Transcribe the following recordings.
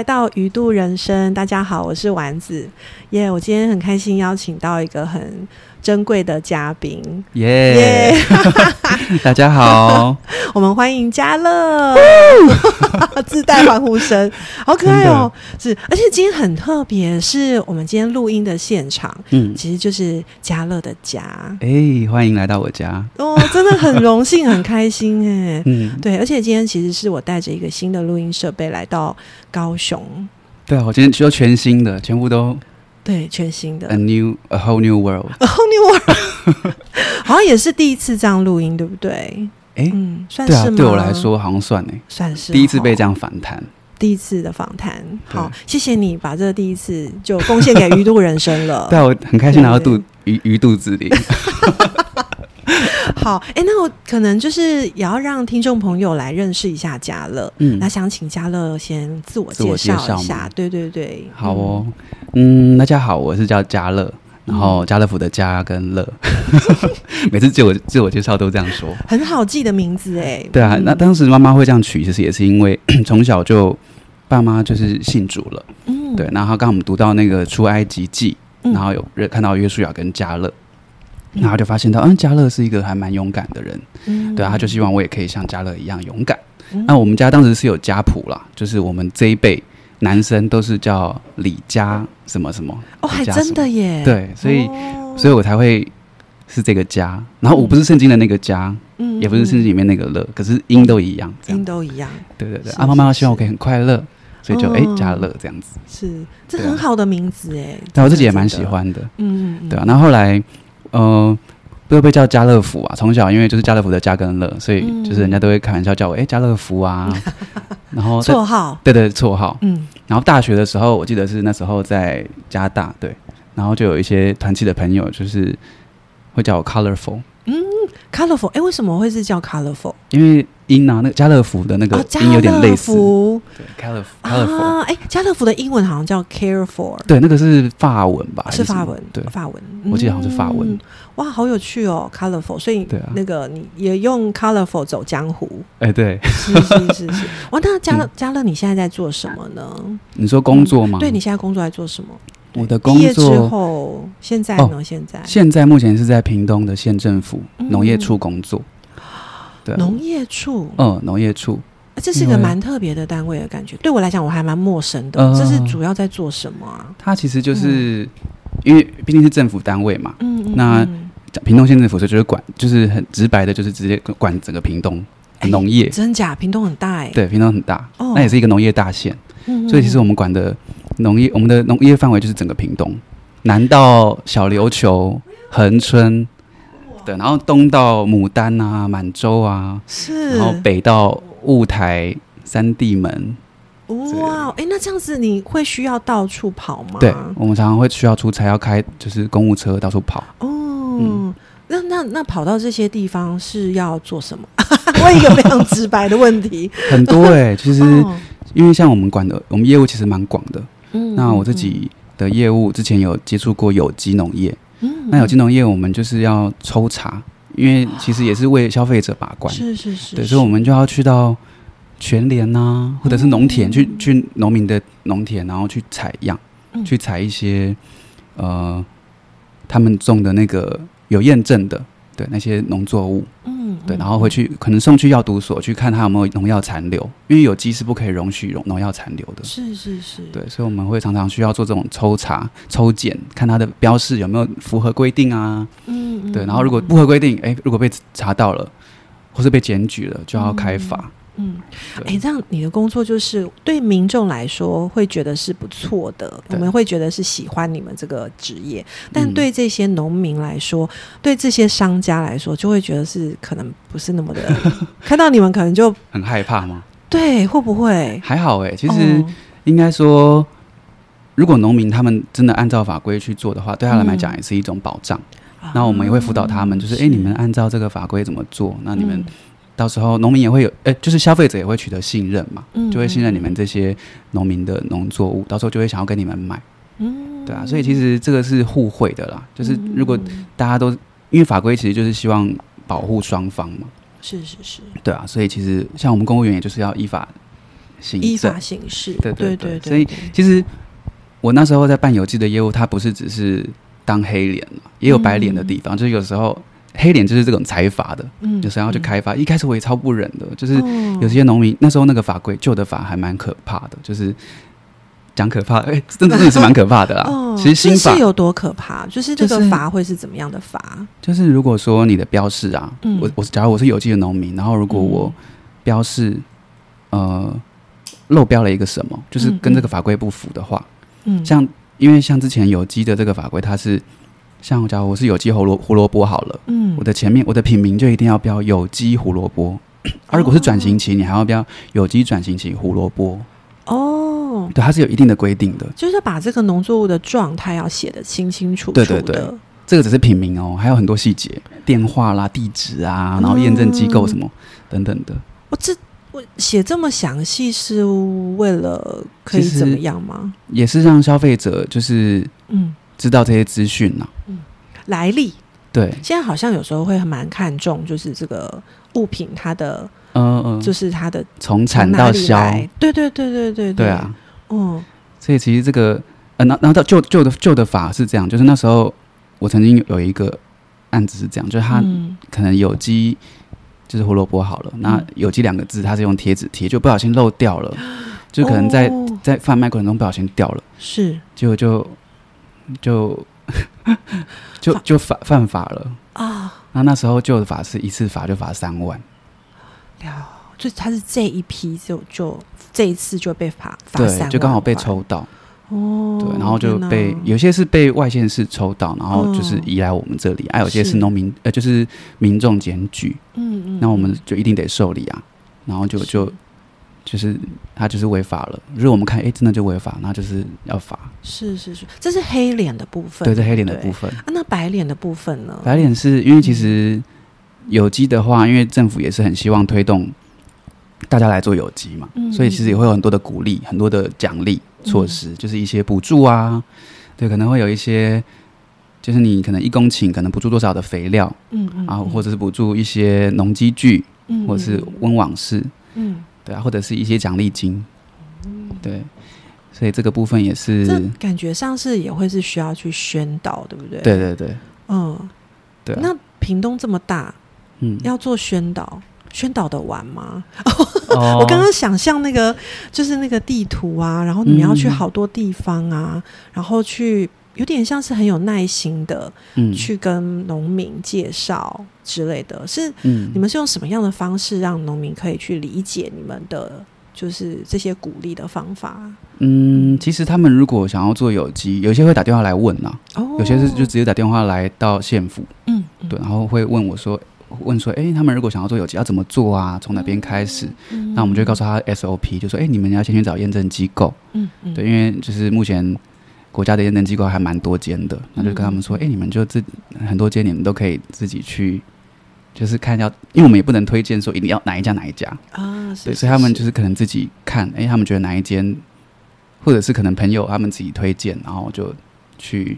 来到鱼度人生，大家好，我是丸子。耶我今天很开心邀请到一个很珍贵的嘉宾。耶。耶。大家好，我们欢迎嘉乐，自带欢呼声，好可爱哦！是，而且今天很特别，是我们今天录音的现场，嗯，其实就是嘉乐的家。哎、欢迎来到我家，哦，真的很荣幸，很开心哎。嗯，对，而且今天其实是我带着一个新的录音设备来到高雄，对啊，我今天需要全新的，全部都对，全新的 a new a whole new world，A whole new world，好像也是第一次这样录音，对不对？哎、嗯，算是吗？对我来说好像算哎，算是第一次被哦这样反弹，第一次的访谈。好，谢谢你把这第一次就贡献给鱼肚人生了。对啊，我很开心拿到肚鱼鱼肚子里，好，哎，那我可能就是也要让听众朋友来认识一下嘉乐。嗯那，想请嘉乐先自我介介绍绍一下。对对对，好哦，嗯，大家好，我是叫嘉乐。然后家乐福的家跟乐，每次自我自我介绍都这样说。嗯，很好记的名字哎。对啊，嗯那当时妈妈会这样取，其实也是因为 从小就爸妈就是信主了，嗯对，然后刚好我们读到那个出埃及记，嗯然后有看到约书亚跟家乐，嗯然后就发现到，嗯，嘉乐是一个还蛮勇敢的人，嗯对啊，他就希望我也可以像嘉乐一样勇敢。嗯那我们家当时是有家谱啦，就是我们这一辈男生都是叫李家什么什么，哦，还真的耶。对，所以、哦所以我才会是这个家，然后我不是圣经的那个家，嗯也不是圣经里面那个乐，可是音都一样，这音样，都一样，对对对，是啊，妈妈希望我可以很快乐，所以就哎哦加乐这样子，是这很好的名字哎。但我自己也蛮喜。欢的。嗯，嗯对啊，，然后后来，呃，都被叫家乐福啊。从小因为就是家乐福的家跟乐，所以嗯就是人家都会开玩笑叫我哎、家乐福啊。然后在绰号，对对绰号。嗯然后大学的时候，我记得是那时候在加大对，然后就有一些团契的朋友就是会叫我 Colorful，嗯，colorful，哎，为什么会是叫 colorful？因为音啊，那个家乐福的那个音有点类似。福对，Colorful Colorful，、啊，哎，家乐福的英文好像叫 care for，对，那个是法文吧？是法文，对，法文，我记得好像是法文嗯。哇，好有趣哦，colorful，所以对啊那个你也用 colorful 走江湖，哎、对，是是是是。哇，那家乐嗯嘉乐，你现在在做什么呢？你说工作吗？对你现在工作在做什么？我的工作之后，现在呢？现在现在目前是在屏东的县政府嗯农业处工作。对啊，农业处，嗯，农业处，这是一个蛮特别的单位的感觉。对我来讲，我还蛮陌生的。呃这是主要在做什么啊？它其实就是、因为毕竟是政府单位嘛，嗯嗯，那嗯屏东县政府所以就是管，就是很直白的，就是直接管整个屏东的农业。真假？屏东很大哎。对，屏东很大，哦那也是一个农业大县，所以其实我们管的农业，我们的农业范围就是整个屏东，南到小琉球、恒春，对，然后东到牡丹啊、满洲啊，是，然后北到雾台、三地门，哇，哎，那这样子你会需要到处跑吗？对，我们常常会需要出差，要开就是公务车到处跑。哦，嗯那那那跑到这些地方是要做什么？问一个非常直白的问题。很多哎、其实哦因为像我们管的，我们业务其实蛮广的。嗯那我自己的业务之前有接触过有机农业，嗯。那有金农业我们就是要抽查，因为其实也是为消费者把关，是是是，对，所以我们就要去到全联呐、或者是农田、嗯去去农民的农田，然后去采样，嗯。去采一些呃他们种的那个有验证的。对那些农作物，嗯对，嗯然后回去可能送去药毒所去看它有没有农药残留，因为有机是不可以容许农农药残留的。是是是，对，所以我们会常常需要做这种抽查、抽检，看它的标示有没有符合规定啊。嗯，嗯对，然后如果不合规定，哎，如果被查到了，或是被检举了，就要开罚。嗯，对哎，这样你的工作就是对民众来说会觉得是不错的，我们会觉得是喜欢你们这个职业，但嗯对这些农民来说，对这些商家来说，就会觉得是可能不是那么的，看到你们可能就很害怕吗？对，会不会？还好哎，其实哦应该说，如果农民他们真的按照法规去做的话，对他们来讲也是一种保障。那我们也会辅导他们，就是哎，诶你们按照这个法规怎么做？那你们嗯到时候农民也会有，哎，就是消费者也会取得信任嘛，嗯就会信任你们这些农民的农作物，到时候就会想要跟你们买。嗯对啊，所以其实这个是互惠的啦，就是如果嗯大家都因为法规其实就是希望保护双方嘛，是是是，对啊，所以其实像我们公务员也就是要依法行依法。行事，对对对对，所以其实我那时候在办有机的业务，它不是只是当黑脸嘛，也有白脸的地方。就是有时候黑脸就是这种财阀的，嗯有时候要去开发。一开始我也超不忍的，就是哦有些农民那时候那个法规旧的法还蛮可怕的，就是讲可怕，哎、真的真的是蛮可怕的啦。哦其实新法是是有多可怕？就是这就是个法会是怎么样的法？就是如果说你的标示啊，嗯我我假如我是有机的农民，然后如果我标示呃漏标了一个什么，就是跟这个法规不符的话，嗯，像因为像之前有机的这个法规，它是像假如我是有机胡萝胡萝卜好了，嗯我的前面我的品名就一定要标有机胡萝卜，而如果是转型期，你还要标有机转型期胡萝卜，哦，对，它是有一定的规定的。就是把这个农作物的状态要写得清清楚楚对的。对对这个只是品名哦，还有很多细节，电话啦、地址啊，然后验证机构什么、等等的。我这我写这么详细是为了可以怎么样吗？也是让消费者就是嗯，知道这些资讯呐。来历。对，现在好像有时候会蛮看重，就是这个物品它的，嗯嗯，就是它的从产到销，来。对对对对对对。啊，，嗯。所以其实这个，呃，然然后到旧旧的旧的法是这样，就是那时候我曾经有一个案子是这样，就是他嗯。可能有机就是胡萝卜好了，那有机两个字它是用贴纸贴，就不小心漏掉了，就可能在、哦。在贩卖过程中不小心掉了，是。结果就就 就就犯犯法了。啊，那那时候旧的法是一次罚就罚三万，了，就他是这一批就就这一次就被罚罚三对，万就刚好被抽到，哦，对，然后就被有些是被外县市抽到，然后就是嗯移来我们这里，还、有些是是农民呃就是民众检举，嗯嗯，那我们就一定得受理啊，然后就就就是他就是违法了，如果我们看哎、诶真的就违法，那就是要罚，是是是，这是黑脸的部分，对，这黑脸的部分，啊，那白脸的部分呢？白脸是因为其实有机的话，因为政府也是很希望推动大家来做有机嘛，嗯所以其实也会有很多的鼓励、很多的奖励措嗯施，就是一些补助啊，对，可能会有一些，就是你可能一公顷可能补助多少的肥料嗯嗯啊，或者是补助一些农机具，嗯或者是温网式，嗯，对啊，或者是一些奖励金，对，所以这个部分也是，这感觉上是也会是需要去宣导，对不对？，对对对。嗯，对啊，那屏东这么大，嗯，要做宣导，宣导的完吗？哦。我刚刚想象那个就是那个地图啊，然后你们要去嗯。好多地方啊，然后去有点像是很有耐心的嗯。去跟农民介绍之类的，是嗯。你们是用什么样的方式让农民可以去理解你们的？就是这些鼓励的方法？嗯，其实他们如果想要做有机，有些会打电话来问呐、哦，有些是就直接打电话来到县府，嗯嗯。对，然后会问我说，问说，哎、他们如果想要做有机要怎么做啊？从哪边开始？嗯那我们就会告诉他 SOP，就说，哎、你们要先去找验证机构，嗯嗯。对，因为就是目前国家的验证机构还蛮多间的，那就跟他们说，哎、你们就自很多间你们都可以自己去。就是看要，因为我们也不能推荐说一定要哪一家哪一家，啊，是对，所以他们就是是可能自己看，哎、他们觉得哪一间，或者是可能朋友他们自己推荐，然后就去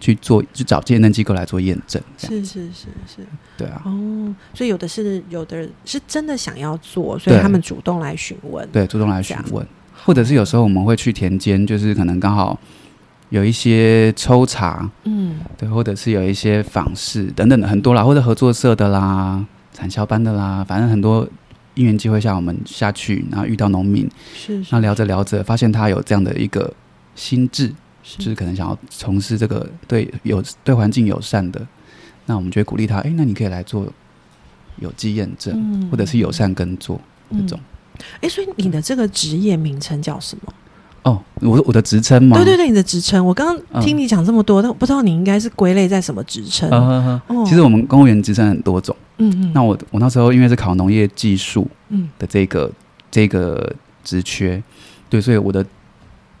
去做，去找验证机构来做验证。是是是是。对啊，哦，所以有的是有的人是真的想要做，所以他们主动来询问。对，主动来询问，或者是有时候我们会去田间，就是可能刚好有一些抽查，嗯。对，或者是有一些访视等等的很多啦，或者合作社的啦、产销班的啦，反正很多因缘机会下，我们下去，然后遇到农民，是是。那聊着聊着，发现他有这样的一个心智，是。就是可能想要从事这个对有对环境友善的，那我们就会鼓励他，哎，那你可以来做有机验证，嗯。或者是友善耕作这种。哎，所以你的这个职业名称叫什么？哦，我我的职称吗？对对对，你的职称，我刚刚嗯。听你讲这么多，但我不知道你应该是归类在什么职称。其实我们公务员职称很多种。嗯嗯，那我我那时候因为是考农业技术嗯。的这个这个职缺，对，所以我的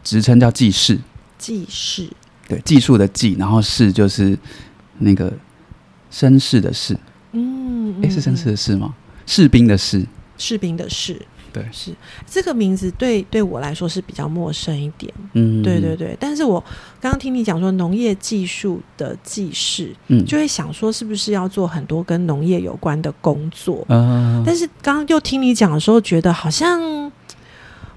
职称叫技师，技师对，技术的技，然后士就是那个绅士的士，嗯，诶，是绅嗯。士的士吗？士兵的士，士兵的士，对。是这个名字对对我来说是比较陌生一点。嗯，对对，对，但是我刚刚听你讲说农业技术的技师，嗯，就会想说是不是要做很多跟农业有关的工作？嗯，但是刚刚又听你讲的时候，觉得好像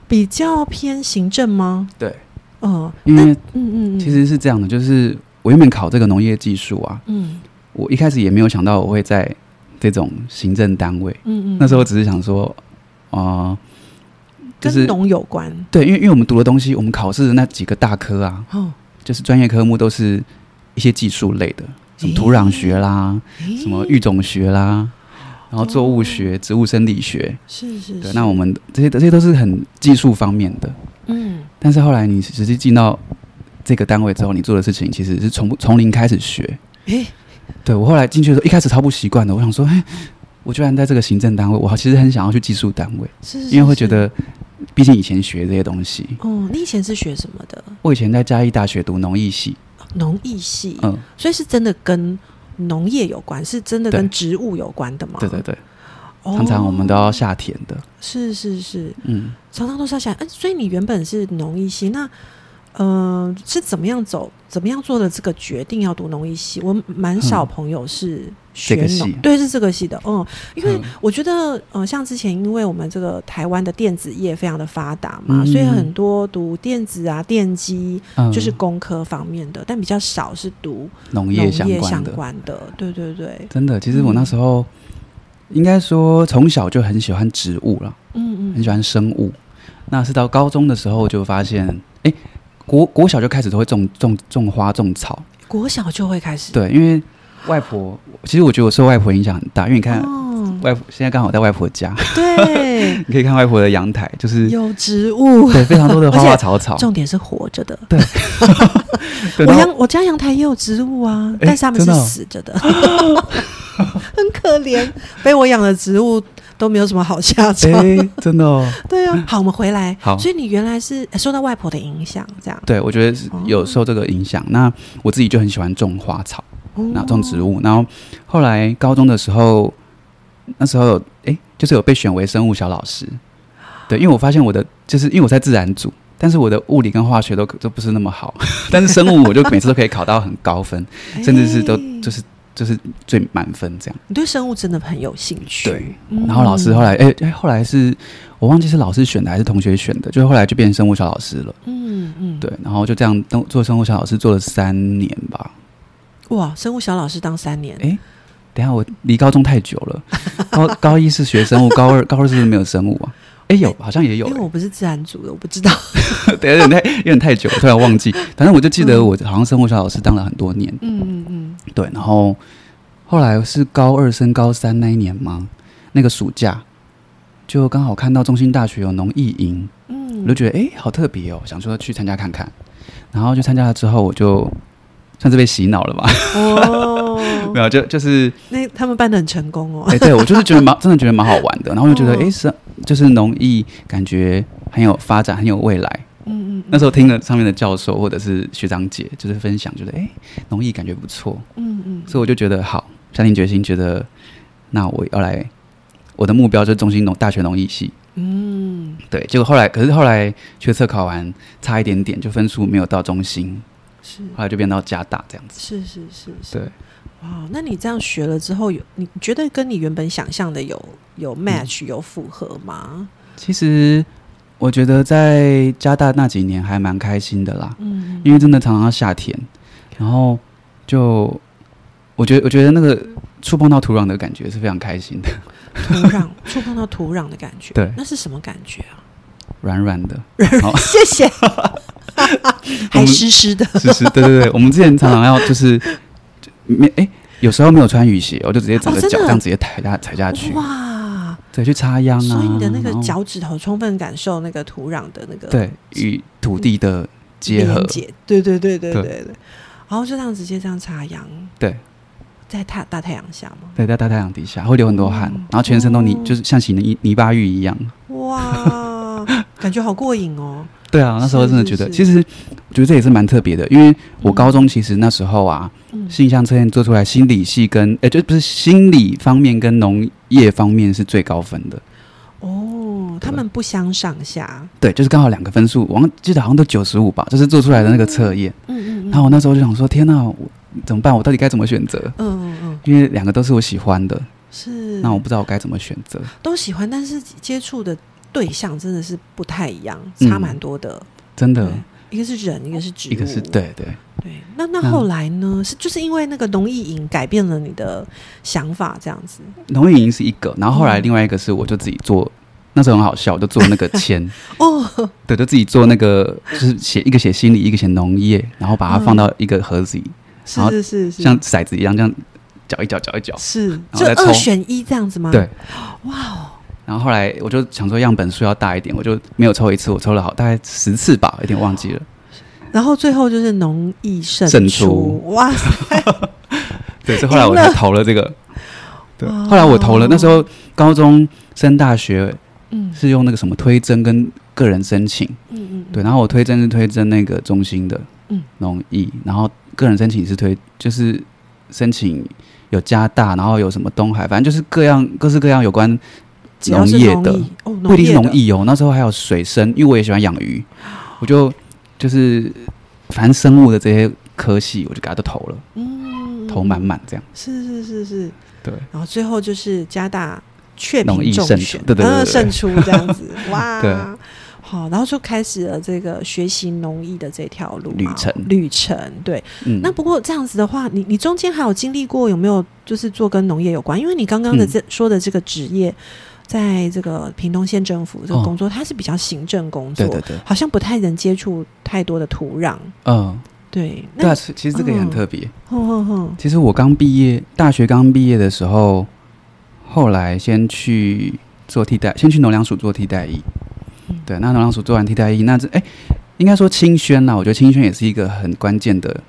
比较偏行政吗？对，嗯，因为嗯嗯嗯，其实是这样的，就是我原本考这个农业技术啊，嗯。我一开始也没有想到我会在这种行政单位，嗯嗯，那时候只是想说，啊、就是跟农有关对，因为因为我们读的东西，我们考试的那几个大科啊，哦，就是专业科目都是一些技术类的，什么土壤学啦，诶什么育种学啦，然后作物学、植物生理学。是是对，那我们这些这些都是很技术方面的。嗯但是后来你实际进到这个单位之后，你做的事情其实是从从零开始学。诶对我后来进去的时候，一开始超不习惯的，我想说，哎，我居然在这个行政单位，我其实很想要去技术单位，是，是因为会觉，得，毕竟以前学这些东西，哦，你以前是学什么的？我以前在嘉义大学读农艺系，农艺系，嗯，所以是真的跟农业有关，是真的跟植物有关的吗？对对对，哦常常我们都要下田的，是是是，嗯，常常都是要想，嗯、所以你原本是农艺系，那呃是怎么样走，怎么样做的这个决定要读农艺系？我蛮少嗯朋友是学农，这个对，是这个系的，嗯，因为嗯。我觉得，呃，像之前因为我们这个台湾的电子业非常的发达嘛，嗯。所以很多读电子啊、电机嗯。就是工科方面的，但比较少是读农农业相关的，对对对，真的，其实我那嗯时候应该说从小就很喜欢植物了，嗯嗯，很喜欢生物。那是到高中的时候就发现，哎，国国小就开始都会种种种花种草，国小就会开始，对，因为外婆，其实我觉得我受外婆影响很大，因为你看。哦，外婆现在刚好在外婆家，对，你可以看外婆的阳台，就是有植物，对非常多的花花草草。重点是活着的。对 我阳我家阳台也有植物啊，诶但是它们是死着的，很可怜。被我养的植物都没有什么好下场。哎，真的哦，对啊，好，我们回来。好所以你原来是呃受到外婆的影响，这样。对我觉得是哦有受这个影响。那我自己就很喜欢种花草，哦那种植物。然后后来高中的时候，那时候有哎，就是有被选为生物小老师。对，因为我发现我的就是因为我在自然组，但是我的物理跟化学都都不是那么好，但是生物我就每次都可以考到很高分，甚至是都哎就是就是最满分这样。你对生物真的很有兴趣。对，嗯然后老师后来哎哎，后来是我忘记是老师选的还是同学选的，就后来就变成生物小老师了。嗯嗯，对，然后就这样当做生物小老师做了三年吧。哇，生物小老师当三年，哎，等下我离高中太久了，高 高一是学生物，高二高二是不是没有生物啊？哎，有，好像也有因为。我不是自然组的，我不知道。等有点太有点太久，突然忘记。反正我就记得我好像生活小老师当了很多年。嗯嗯嗯，对，然后后来是高二升高三那一年吗？那个暑假就刚好看到中兴大学有农艺营，嗯我就觉得哎、诶好特别哦，想说去参加看看。然后就参加了之后，我就算是被洗脑了吧？哦，没有，就就是那他们办的很成功哦哎、。对我就是觉得蛮 真的觉得蛮好玩的，然后就觉得哦哎、诶是就是农艺感觉很有发展，很有未来。嗯嗯，那时候听了上面的教授或者是学长姐就是分享，觉得哎农艺感觉不错，嗯嗯，所以我就觉得好，下定决心，觉得那我要来，我的目标就是中心农大学农艺系。嗯，对，结果后来可是后来学测考完差一点点，就分数没有到中心，是后来就变到加大这样子。是是是是。对，哇，那你这样学了之后，有你觉得跟你原本想象的有有嗯。match 有符合吗？其实我觉得在加大那几年还蛮开心的啦，嗯，因为真的常常要夏天，然后就我觉得我觉得那个触碰到土壤的感觉是非常开心的，土壤触碰到土壤的感觉，对。那是什么感觉啊？软软的，好。谢谢，还湿湿的，湿湿，对对对，我们之前常常要就是就没哎。有时候没有穿雨鞋，我就直接整个脚这样直接踩下踩下去，哇！对，去插秧啊。所以你的那个脚趾头充分感受那个土壤的那个对与土地的结合对对对对对对对，然后就这样直接这样插秧，对，在太大太阳下嘛，对，在大太阳底下会流很多汗，哦然后全身都泥，哦就是像洗泥泥巴浴一样。哇，感觉好过瘾哦。对啊，那时候真的觉得，是是其实我觉得这也是蛮特别的，因为我高中其实那时候啊，嗯性向测验做出来，心理系跟诶，就不是心理方面跟农业方面是最高分的。哦，他们不相上下，对，就是刚好两个分数，我记得好像都九十五吧，就是做出来的那个测验。嗯嗯嗯，然后我那时候就想说，天哪，我怎么办？我到底该怎么选择？嗯嗯嗯，因为两个都是我喜欢的，是，那我不知道我该怎么选择。都喜欢，但是接触的对象真的是不太一样，嗯差蛮多的。真的，一个是人，一个是植物，一个是对对，对。那那后来呢？是就是因为那个农艺营改变了你的想法，这样子。农业营是一个，然后后来嗯另外一个是我就自己做，那时候很好笑，我就做那个签，哦，对，就自己做那个，就是写一个写心理，一个写农业，然后把它放到一个盒子里，是然后是是是，像骰子一样这样搅一搅，搅一搅。是就二选一这样子吗？对，哇哦，然后后来我就想说样本数要大一点，我就没有抽一次，我抽了好大概十次吧，有点忘记了。然后最后就是农艺胜胜出出，哇塞，对，所以后来我才投了这个。对，哦后来我投了，那时候高中升大学嗯是用那个什么推甄跟个人申请，嗯嗯，对，然后我推甄是推甄那个中心的，嗯，农艺，然后个人申请是推就是申请有加大，然后有什么东海，反正就是各样各式各样有关农业的不一定是的农艺哦，那时候还有水生，因为我也喜欢养鱼，我就就是反正生物的这些科系，我就给它都投了，嗯，投满满这样。是是是是，对，然后最后就是加大确农评艺胜选，对对对对对。呃胜出这样子，哇，对。好，然后就开始了这个学习农艺的这条路嘛。旅程。旅程对。嗯，那不过这样子的话，你你中间还有经历过有没有就是做跟农业有关？因为你刚刚的嗯。这、说的这个职业，在这个屏东县政府这个哦工作，它是比较行政工作，对对对，好像不太能接触太多的土壤。嗯，对，对啊，那其其实这个也很嗯特别。哼哼哼，其实我刚毕业，大学刚毕业的时候，后来先去做替代，先去农粮署做替代役。嗯对，那农粮署做完替代役，那这哎，应该说清宣啦，我觉得清宣也是一个很关键的嗯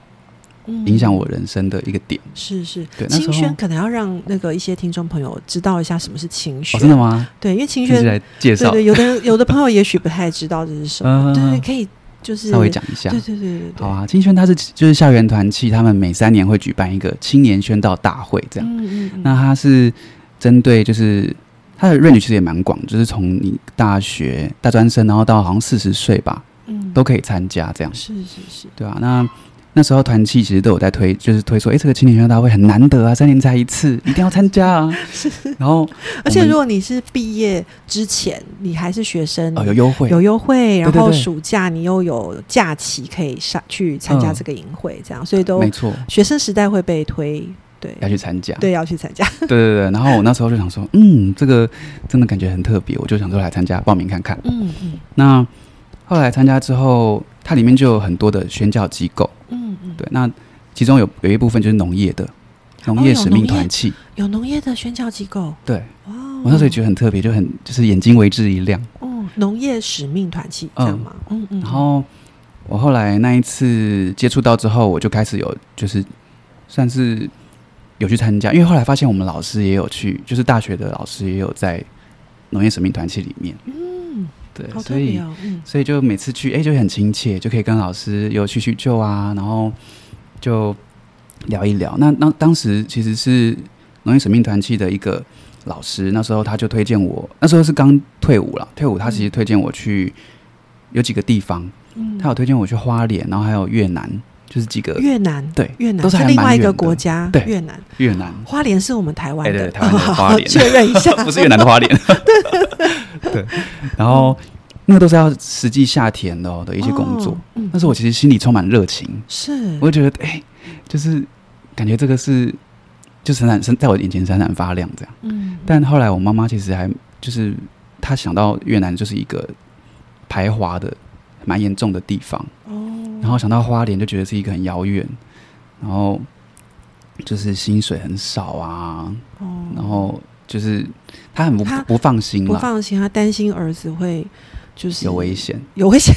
影响我人生的一个点。是是，对那时候。清宣可能要让那个一些听众朋友知道一下什么是清轩。哦，真的吗？对，因为清宣，先来介绍，对对，有的有的朋友也许不太知道这是什么，嗯对对，可以就是稍微讲一下。对。对对对对，好啊，青宣他是就是校园团契，他们每三年会举办一个青年宣道大会，这样。嗯嗯嗯，那他是针对就是他的 range 其实也蛮广，就是从你大学大专生，然后到好像四十岁吧，嗯。都可以参加这样，是是是，对啊，那那时候团契其实都有在推，就是推说，哎、这个青年宣道大会很难得啊，三年才一次，一定要参加啊。然后 而且如果你是毕业之前，你还是学生，哦有优惠，有优惠，然后暑假你又有假期可以上去参加嗯。这个营会，这样，所以都没错，学生时代会被推，对。要去参加。对，要去参加，对对对，然后我那时候就想说，嗯，这个真的感觉很特别，我就想说来参加报名看看。嗯嗯。那后来参加之后，它里面就有很多的宣教机构，嗯嗯，对，那其中有有一部分就是农业的农业使命团契，有农业的宣教机构，对。哇哦，我那时候也觉得很特别，就很就是眼睛为之一亮。哦，农业使命团契这样吗？嗯嗯，然后我后来那一次接触到之后，我就开始有就是算是有去参加，因为后来发现我们老师也有去，就是大学的老师也有在农业使命团契里面，嗯，对，所以所以就每次去，哎、就很亲切，就可以跟老师有叙叙旧啊，然后就聊一聊。那那当时其实是农业使命团契的一个老师，那时候他就推荐我，那时候是刚退伍了，退伍他其实推荐我去有几个地方，嗯。他有推荐我去花莲，然后还有越南，就是几个越南对越南都是还另外一个国家，对越南。越南，花莲是我们台湾的，台湾的花莲。确认一下，不是越南的花莲，对，然后那个都是要实际下田的、哦、的一些工作。哦，嗯。那时候我其实心里充满热情，是。我就觉得哎、就是感觉这个是就闪闪闪在我眼前闪闪发亮这样。嗯，但后来我妈妈其实还就是她想到越南就是一个排华的蛮严重的地方，哦，然后想到花莲就觉得是一个很遥远，然后就是薪水很少啊，哦，然后就是他很不她不放心，不放心，他担心儿子会就是有危险。有危险，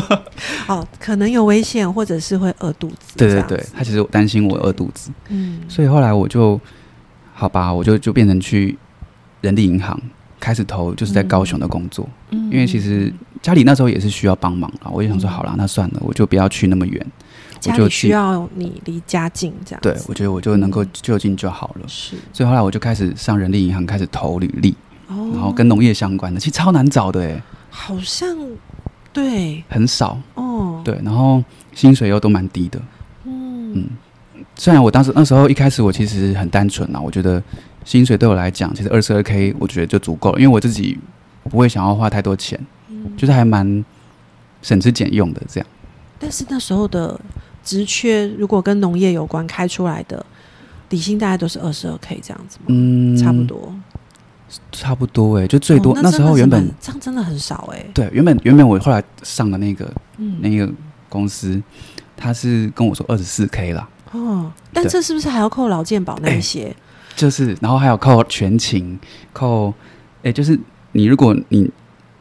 哦，可能有危险，或者是会饿肚子，对对对这样子，她其实担心我饿肚子，嗯，所以后来我就好吧，我就就变成去人力银行开始投，就是在高雄的工作。嗯因为其实家里那时候也是需要帮忙啊，我就想说嗯好啦，那算了，我就不要去那么远。家我就去里需要你离家近这样，对，我觉得我就能够就近就好了。是，所以后来我就开始上人力银行开始投履历，哦，然后跟农业相关的，其实超难找的诶，好像对很少。哦，，对，然后薪水又都蛮低的。嗯嗯，虽然我当时那时候一开始我其实很单纯啊，我觉得薪水对我来讲，其实二十二 k 我觉得就足够了，因为我自己不会想要花太多钱，嗯就是还蛮省吃俭用的这样。但是那时候的职缺，如果跟农业有关开出来的底薪大概都是二十二 k 这样子吗？嗯，差不，多，差不多哎、就最多、哦那时候原本这样真的很少哎、对原本原本我后来上的那个嗯，那个公司，他是跟我说二十四 k 啦，哦，但对这是不是还要扣劳健保那一些？就是然后还有扣全勤，扣哎、就是你如果你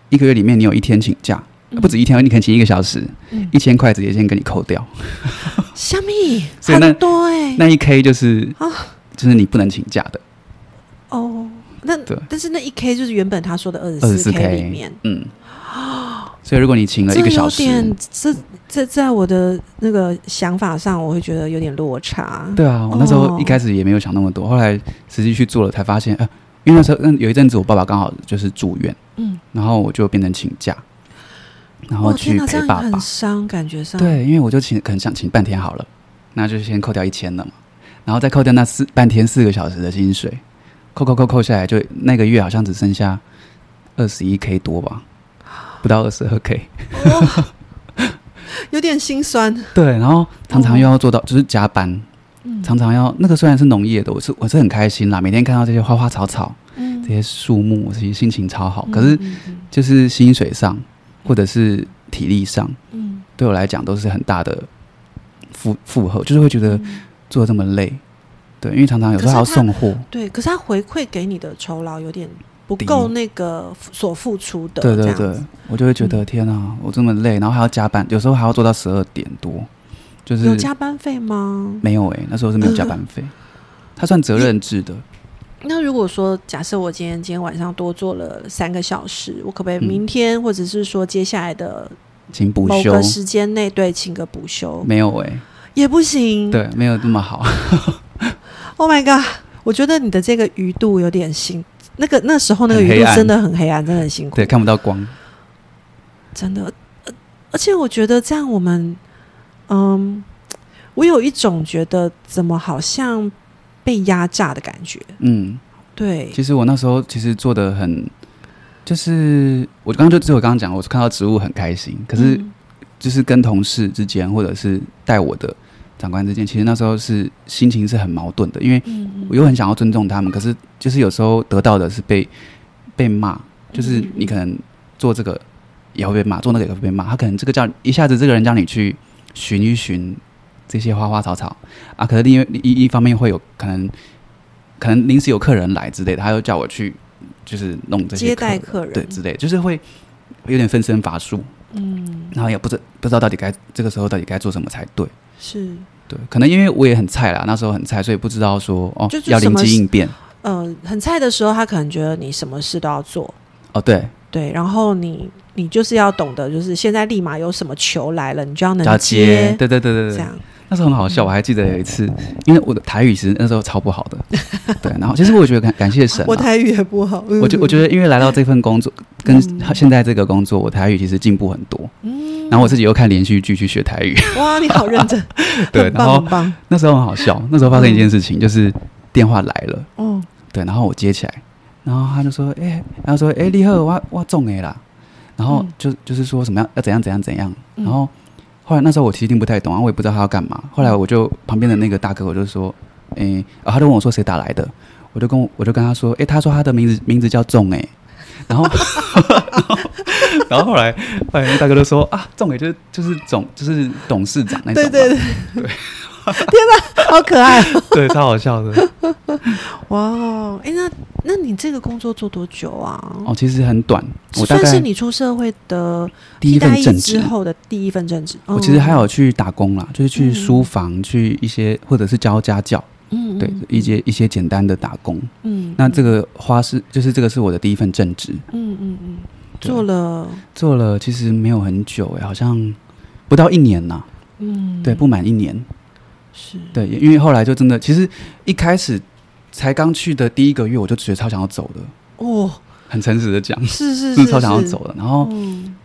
一个月里面你有一天请假，嗯。不止一天，你可能请一个小时，嗯。一千块直接先给你扣掉，虾米？所以那很多哎、那一 k 就是啊。就是你不能请假的，哦，那对。但是那一 k 就是原本他说的二十四四 k 里面，嗯，所以如果你请了一个小时，这这在我的那个想法上，我会觉得有点落差。对啊，我那时候哦一开始也没有想那么多，后来实际去做了才发现，呃，因为那时候嗯有一阵子我爸爸刚好就是住院，嗯，然后我就变成请假，然后去陪爸爸。伤，感觉上。对，因为我就请可能想请半天好了，那就先扣掉一千了嘛，然后再扣掉那四半天四个小时的薪水，扣扣扣扣下来，就那个月好像只剩下二十一 k 多吧，不到二十二 k。有点心酸。对，然后常常又要做到就是加班，嗯常常要那个虽然是农业的，我是我是很开心啦，每天看到这些花花草草、嗯这些树木，我其实心情超好。可是就是薪水上或者是体力上，嗯对我来讲都是很大的负负荷，就是会觉得嗯做的这么累。对，因为常常有时候还要送货。对，可是他回馈给你的酬劳有点不够那个所付出的，对对对我就会觉得、天啊，我这么累，然后还要加班，有时候还要做到十二点多，就是有加班费吗？没有哎、那时候是没有加班 费，它算责任制的。那如果说假设我今天今天晚上多做了三个小时，我可不可以嗯明天、或者是说接下来的请补休某个时间内对请个补休没有哎、也不行？对，没有那么好。Oh my god！我觉得你的这个余度有点辛，那个那时候那个鱼很黑暗肚真的很黑暗，真的很辛苦，对，看不到光。真的。呃而且我觉得这样我们，嗯，我有一种觉得怎么好像被压榨的感觉。嗯，对，其实我那时候其实做的很，就是我刚刚就只有刚刚讲，我看到植物很开心，可是嗯就是跟同事之间，或者是带我的长官之间，其实那时候是心情是很矛盾的，因为我又很想要尊重他们，可是就是有时候得到的是被被骂，就是你可能做这个也会被骂，做那个也会被骂。他可能这个叫一下子这个人叫你去寻一寻这些花花草草啊，可是另外一一方面会有可能可能临时有客人来之类的，他又叫我去就是弄这些接待客客人。对之类，就是会有点分身乏术，嗯，然后也不知不知道到底该这个时候到底该做什么才对。是。对，可能因为我也很菜啦，那时候很菜，所以不知道说哦要灵机应变。呃，很菜的时候，他可能觉得你什么事都要做，哦，对，对，然后你你就是要懂得，就是现在立马有什么球来了，你就要能要接，对对对对对，这样，那时候很好笑，我还记得有一次，因为我的台语其实那时候超不好的，对，然后其实我也觉得感感谢神、啊，我台语也不好，我觉我觉得因为来到这份工作，跟嗯。现在这个工作，我台语其实进步很多，嗯。然后我自己又看连续剧去学台语，哇，你好认真，对，然后那时候很好笑，那时候发生一件事情，就是电话来了，哦，对，然后我接起来，然后他就说，哎、他说，哎、立赫，我我中哎啦，然后嗯。就就是说什么样要怎样怎样怎样，嗯。然后后来那时候我其实听不太懂，然后我也不知道他要干嘛，后来我就旁边的那个大哥我就说，哎、啊他就问我说谁打来的，我就跟我我就跟他说，哎、他说他的名字名字叫仲哎、然后 然后后来后来那大哥就说啊，仲哎就是就是总就是董事长那种对，对。对 哪，好可爱哦，对，超好笑的。哇哦，哎，那那你这个工作做多久啊？哦，其实很短，我大算是你出社会的第一份正职，之后的第一份正职。我其实还有，去打工啦，就是去书房，去一些或者是教家教，嗯对，一些一些简单的打工。嗯那这个花是就是这个是我的第一份正职，嗯嗯嗯，做了？做了其实没有很久哎、好像不到一年呐、嗯，对，不满一年。是，对，因为后来就真的，其实一开始才刚去的第一个月，我就觉得超想要走的，哦，很诚实的讲，是是是，是 超想要，走的。然后嗯。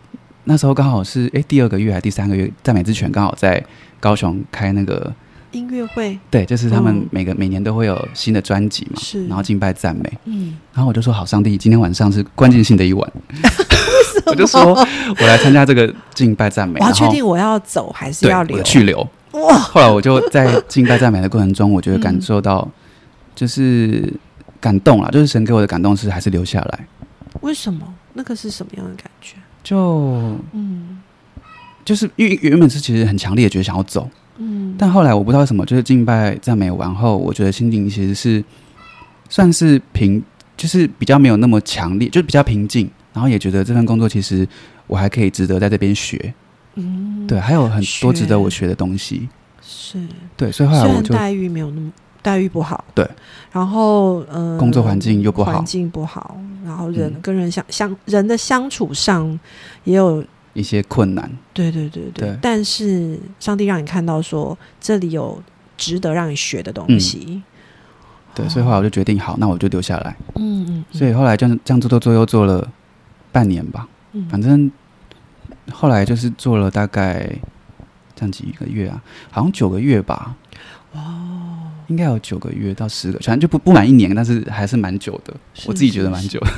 那时候刚好是哎、第二个月还是第三个月，在美之泉刚好在高雄开那个音乐会。对，就是他们嗯每个、每年都会有新的专辑嘛，是然后敬拜赞美，嗯，然后我就说好，上帝，今天晚上是关键性的一晚，我就说我来参加这个敬拜赞美，我要确定我要走还是对要留我去留。哇，后来我就在敬拜赞美的过程中，我觉得感受到就是感动啊，就是神给我的感动是还是留下来，为什么？那个是什么样的感觉？就嗯。就是因为原本是其实很强烈的觉得想要走，嗯，但后来我不知道为什么，就是敬拜赞美完后，我觉得心情其实是算是平，就是比较没有那么强烈，就是比较平静，然后也觉得这份工作其实我还可以值得在这边学，嗯。对，还有很多值得我学学的东西，是，对，所以后虽来我就然待遇没有那么待遇不好，对，然后呃，工作环境又不好。环境不好，然后人嗯。跟人相相人的相处上也有一些困难，对对对对，对。但是上帝让你看到说这里有值得让你学的东西，对，所以后来我就决定好，那我就留下来，嗯嗯，所以后来这样这样做做做又做了半年吧，嗯。反正后来就是做了大概这样几个月啊，好像九个月吧。哦，应该有九个月到十个，反正就不不满一年，但是还是蛮久的。是我自己觉得蛮久的。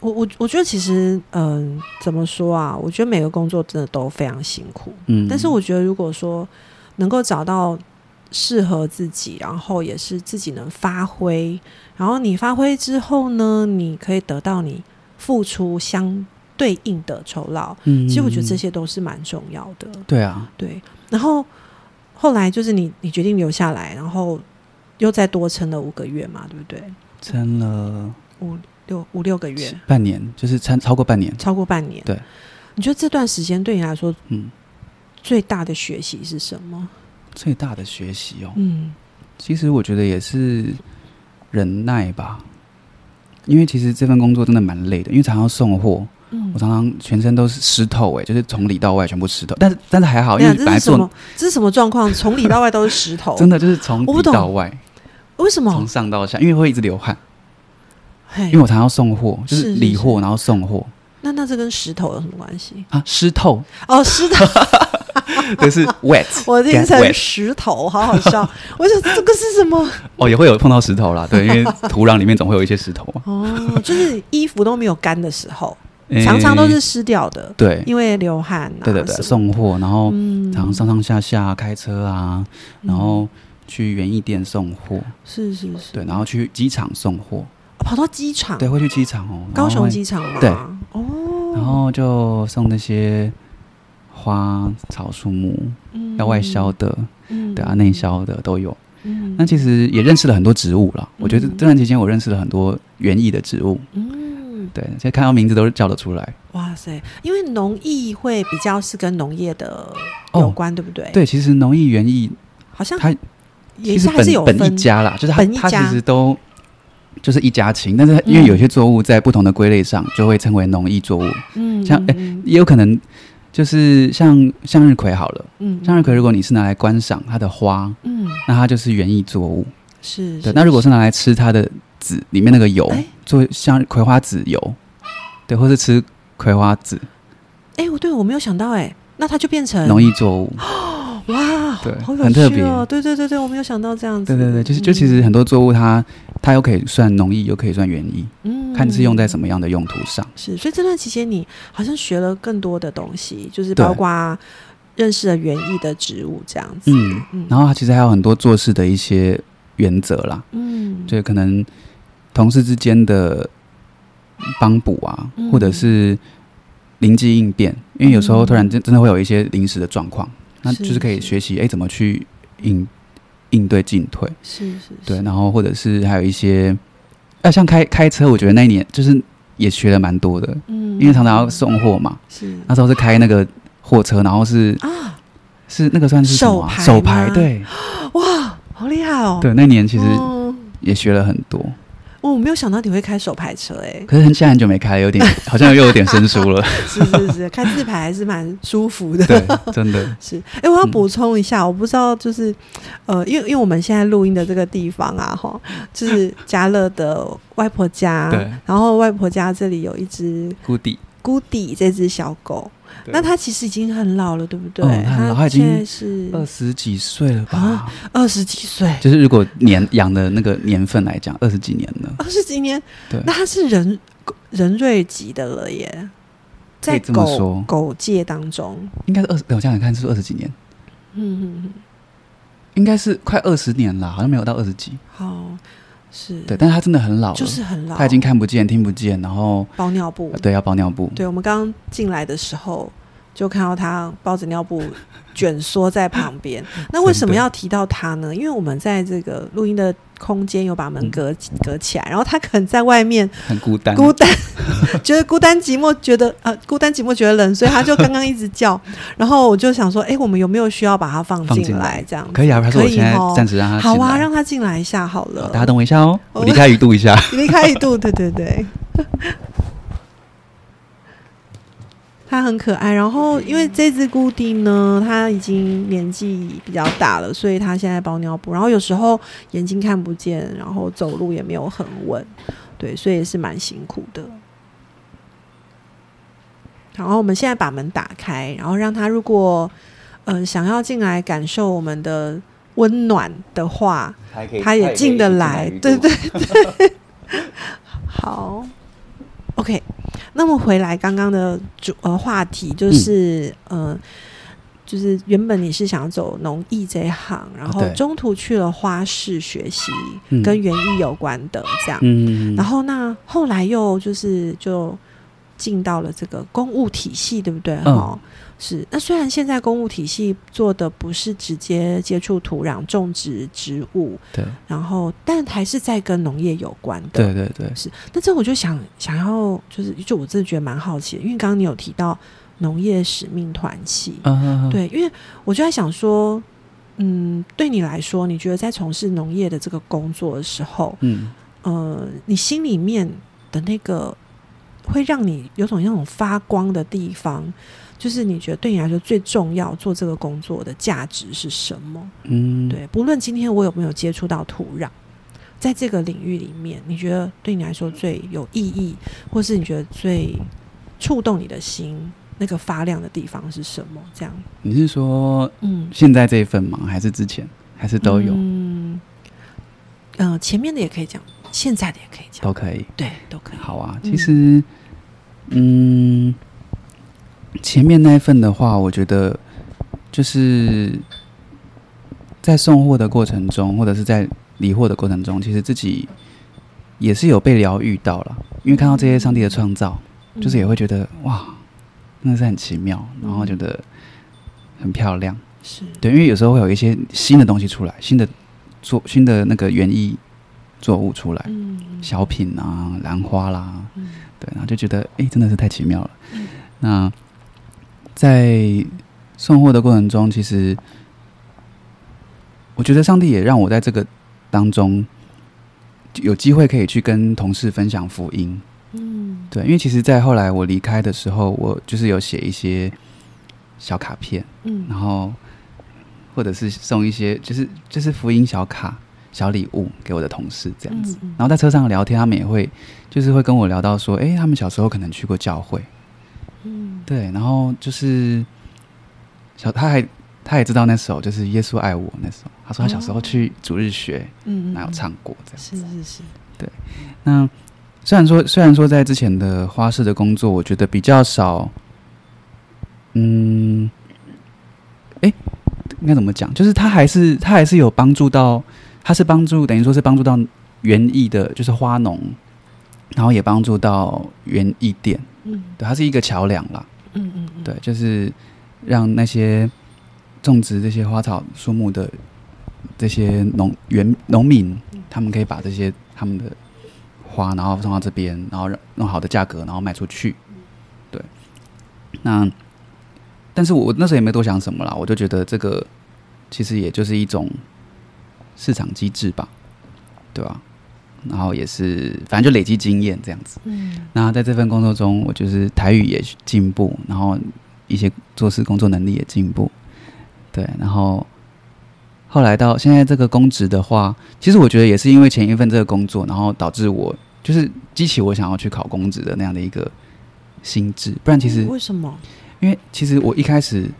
我我我觉得其实嗯、怎么说啊？我觉得每个工作真的都非常辛苦，嗯，但是我觉得如果说能够找到适合自己，然后也是自己能发挥，然后你发挥之后呢，你可以得到你付出相对应的酬劳。嗯，其实我觉得这些都是蛮重要的，对啊，对。然后后来就是你你决定留下来，然后又再多撑了五个月嘛，对不对？撑了五六五六个月，半年，就是撑超过半年。超过半年。对，你觉得这段时间对你来说嗯，最大的学习是什么？最大的学习哦，嗯其实我觉得也是忍耐吧，因为其实这份工作真的蛮累的，因为常常要送货，嗯我常常全身都是湿透，哎，就是从里到外全部湿透。但是但是还好，因为本来做这是什么？这是什么状况？从里到外都是石头，真的就是从里到外，为什么从？上到下，因为会一直流汗，因为我常常要送货，就是是是理货然后送货那那这跟石头有什么关系？啊，湿透，哦，石头，对，是 wet，我听 get 成石头，好好笑。我想这个是什么？哦，也会有碰到石头啦，对，因为土壤里面总会有一些石头嘛，哦，就是衣服都没有干的时候，诶常常都是湿掉的，对，因为流汗啊。对对对，送货，然后嗯。常常上上下下开车啊，然后去园艺店送货，是是是，对，然后去机场送货，哦跑到机场，对，会去机场哦，高雄机场嘛？对。哦，然后就送那些花草树木，嗯。要外销，的，嗯。对啊，内，销的都有。嗯。那其实也认识了很多植物了。我觉得嗯。这段期间我认识了很多园艺的植物，嗯，对，现在看到名字都叫得出来。哇塞，因为农艺会比较是跟农业的哦。有关，对不对？，对，其实农艺园艺好像它也其实是还是有本本一家啦，就是它它其本一家。实都就是一家亲，但是因为有些作物在不同的归类上就会称为农艺作物，嗯，像嗯嗯。也有可能就是像向日葵好了，嗯向日葵如果你是拿来观赏它的花，嗯。那它就是园艺作物。是，对，那如果是拿来吃它的籽里面那个油哎，做像葵花籽油，对，或是吃葵花籽。哎，我对我没有想到，哎，那它就变成农艺作物。哇，对好有很特别。对对对对，我没有想到这样子，对对对，就是就其实很多作物它它又可以算农艺，又可以算园艺，嗯。看是用在什么样的用途上。是，所以这段期间你好像学了更多的东西，就是包括认识了园艺的植物这样子。嗯嗯。然后它其实还有很多做事的一些原则啦，嗯，对可能同事之间的帮补啊，嗯。或者是灵机应变，因为有时候突然真真的会有一些临时的状况，那就是可以学习哎怎么去应应对进退，是是是，对，然后或者是还有一些，啊像开开车，我觉得那一年就是也学了蛮多的，嗯。因为常常要送货嘛，是。那时候是开那个货车，然后是啊，是那个算是什么啊、手牌手牌对。哇，好厉害哦！对，那年其实哦。也学了很多。哦，我没有想到你会开手排车，哎，可是很现在很久没开，有点好像又有点生疏了。是是是，开自排还是蛮舒服的。对，真的，是，哎、我要嗯补充一下，我不知道，就是，呃，因为因为我们现在录音的这个地方啊，哈，就是家乐的外婆家，对。然后外婆家这里有一只谷底。姑底这只小狗，对那他其实已经很老了，对不对？嗯他很老他已经现在是二十几岁了吧？啊二十几岁，就是如果年养的那个年份来讲，二十几年了。二十几年，对那他是人人瑞级的了耶，在狗说狗界当中，应该是二十，我想想看，是不是二十几年？嗯嗯嗯，应该是快二十年了，好像没有到二十几。好是，对，但是他真的很老，就是很老，他已经看不见、听不见，然后包尿布呃，对要包尿布。对，我们刚刚进来的时候就看到他抱着尿布 卷缩在旁边。那为什么要提到他呢？因为我们在这个录音的空间有把门嗯隔、隔起来，然后他可能在外面很孤单，孤单，觉得孤单寂寞，觉得呃孤单寂寞觉得冷，所以他就刚刚一直叫。然后我就想说，哎，我们有没有需要把他放进来？来这样可以啊，还是我可以现在哦暂时让他好啊，让他进来一下好了。好大家等我一下哦，离开一度一下。离开一度，对对对。它很可爱，然后因为这只固定呢，它已经年纪比较大了，所以它现在包尿布，然后有时候眼睛看不见，然后走路也没有很稳，对，所以也是蛮辛苦的。然后我们现在把门打开，然后让它如果呃想要进来感受我们的温暖的话，它也进得来，对对对。好，OK。那么回来刚刚的主呃话题，就是、呃，就是原本你是想走农艺这一行，然后中途去了花市学习嗯跟园艺有关的这样，嗯，然后那后来又就是就进到了这个公务体系，对不对？嗯哈、是。那虽然现在公务体系做的不是直接接触土壤、种植植物，对然后但还是在跟农业有关的。对对对，是。那这我就想想要，就是就我真的觉得蛮好奇的，因为刚刚你有提到农业使命团契，嗯，对，因为我就在想说，嗯，对你来说，你觉得在从事农业的这个工作的时候，嗯呃，你心里面的那个会让你有种那种发光的地方，就是你觉得对你来说最重要做这个工作的价值是什么？嗯，对，不论今天我有没有接触到土壤，在这个领域里面，你觉得对你来说最有意义，或是你觉得最触动你的心那个发亮的地方是什么？这样，你是说嗯，现在这一份吗？还是之前？还是都有？嗯，呃，前面的也可以讲，现在的也可以讲，都可以。对，都可以。好啊，嗯其实，嗯，前面那一份的话，我觉得就是在送货的过程中，或者是在理货的过程中，其实自己也是有被疗愈到了，因为看到这些上帝的创造，就是也嗯会觉得哇，真的是很奇妙，然后觉得很漂亮。是。对，因为有时候会有一些新的东西出来，新的作新的那个园艺作物出来，嗯。小品啊、兰花啦，嗯。对，然后就觉得哎、诶真的是太奇妙了。嗯。那在送货的过程中，其实我觉得上帝也让我在这个当中有机会可以去跟同事分享福音。嗯对，因为其实，在后来我离开的时候，我就是有写一些小卡片，嗯然后或者是送一些就是就是福音小卡、小礼物给我的同事这样子。然后在车上聊天，他们也会就是会跟我聊到说，哎，他们小时候可能去过教会，嗯对，然后就是小他还他也知道那首就是耶稣爱我那首，他说他小时候去主日学，嗯哪有唱过这样。是是是，对那虽然说虽然说在之前的花市的工作，我觉得比较少，嗯，哎，应该怎么讲？就是他还是他还是有帮助到，他是帮助等于说是帮助到园艺的，就是花农，然后也帮助到园艺店，嗯对，它是一个桥梁啦。嗯嗯嗯对，就是让那些种植这些花草树木的这些农园农民，他们可以把这些他们的花，然后送到这边，然后让用好的价格，然后卖出去。对，那但是我我那时候也没多想什么啦，我就觉得这个其实也就是一种市场机制吧，对吧、然后也是，反正就累积经验这样子。嗯那在这份工作中，我就是台语也进步，然后一些做事工作能力也进步，对，然后后来到现在这个公职的话，其实我觉得也是因为前一份这个工作，然后导致我就是激起我想要去考公职的那样的一个心智。不然其实为什么？因为其实我一开始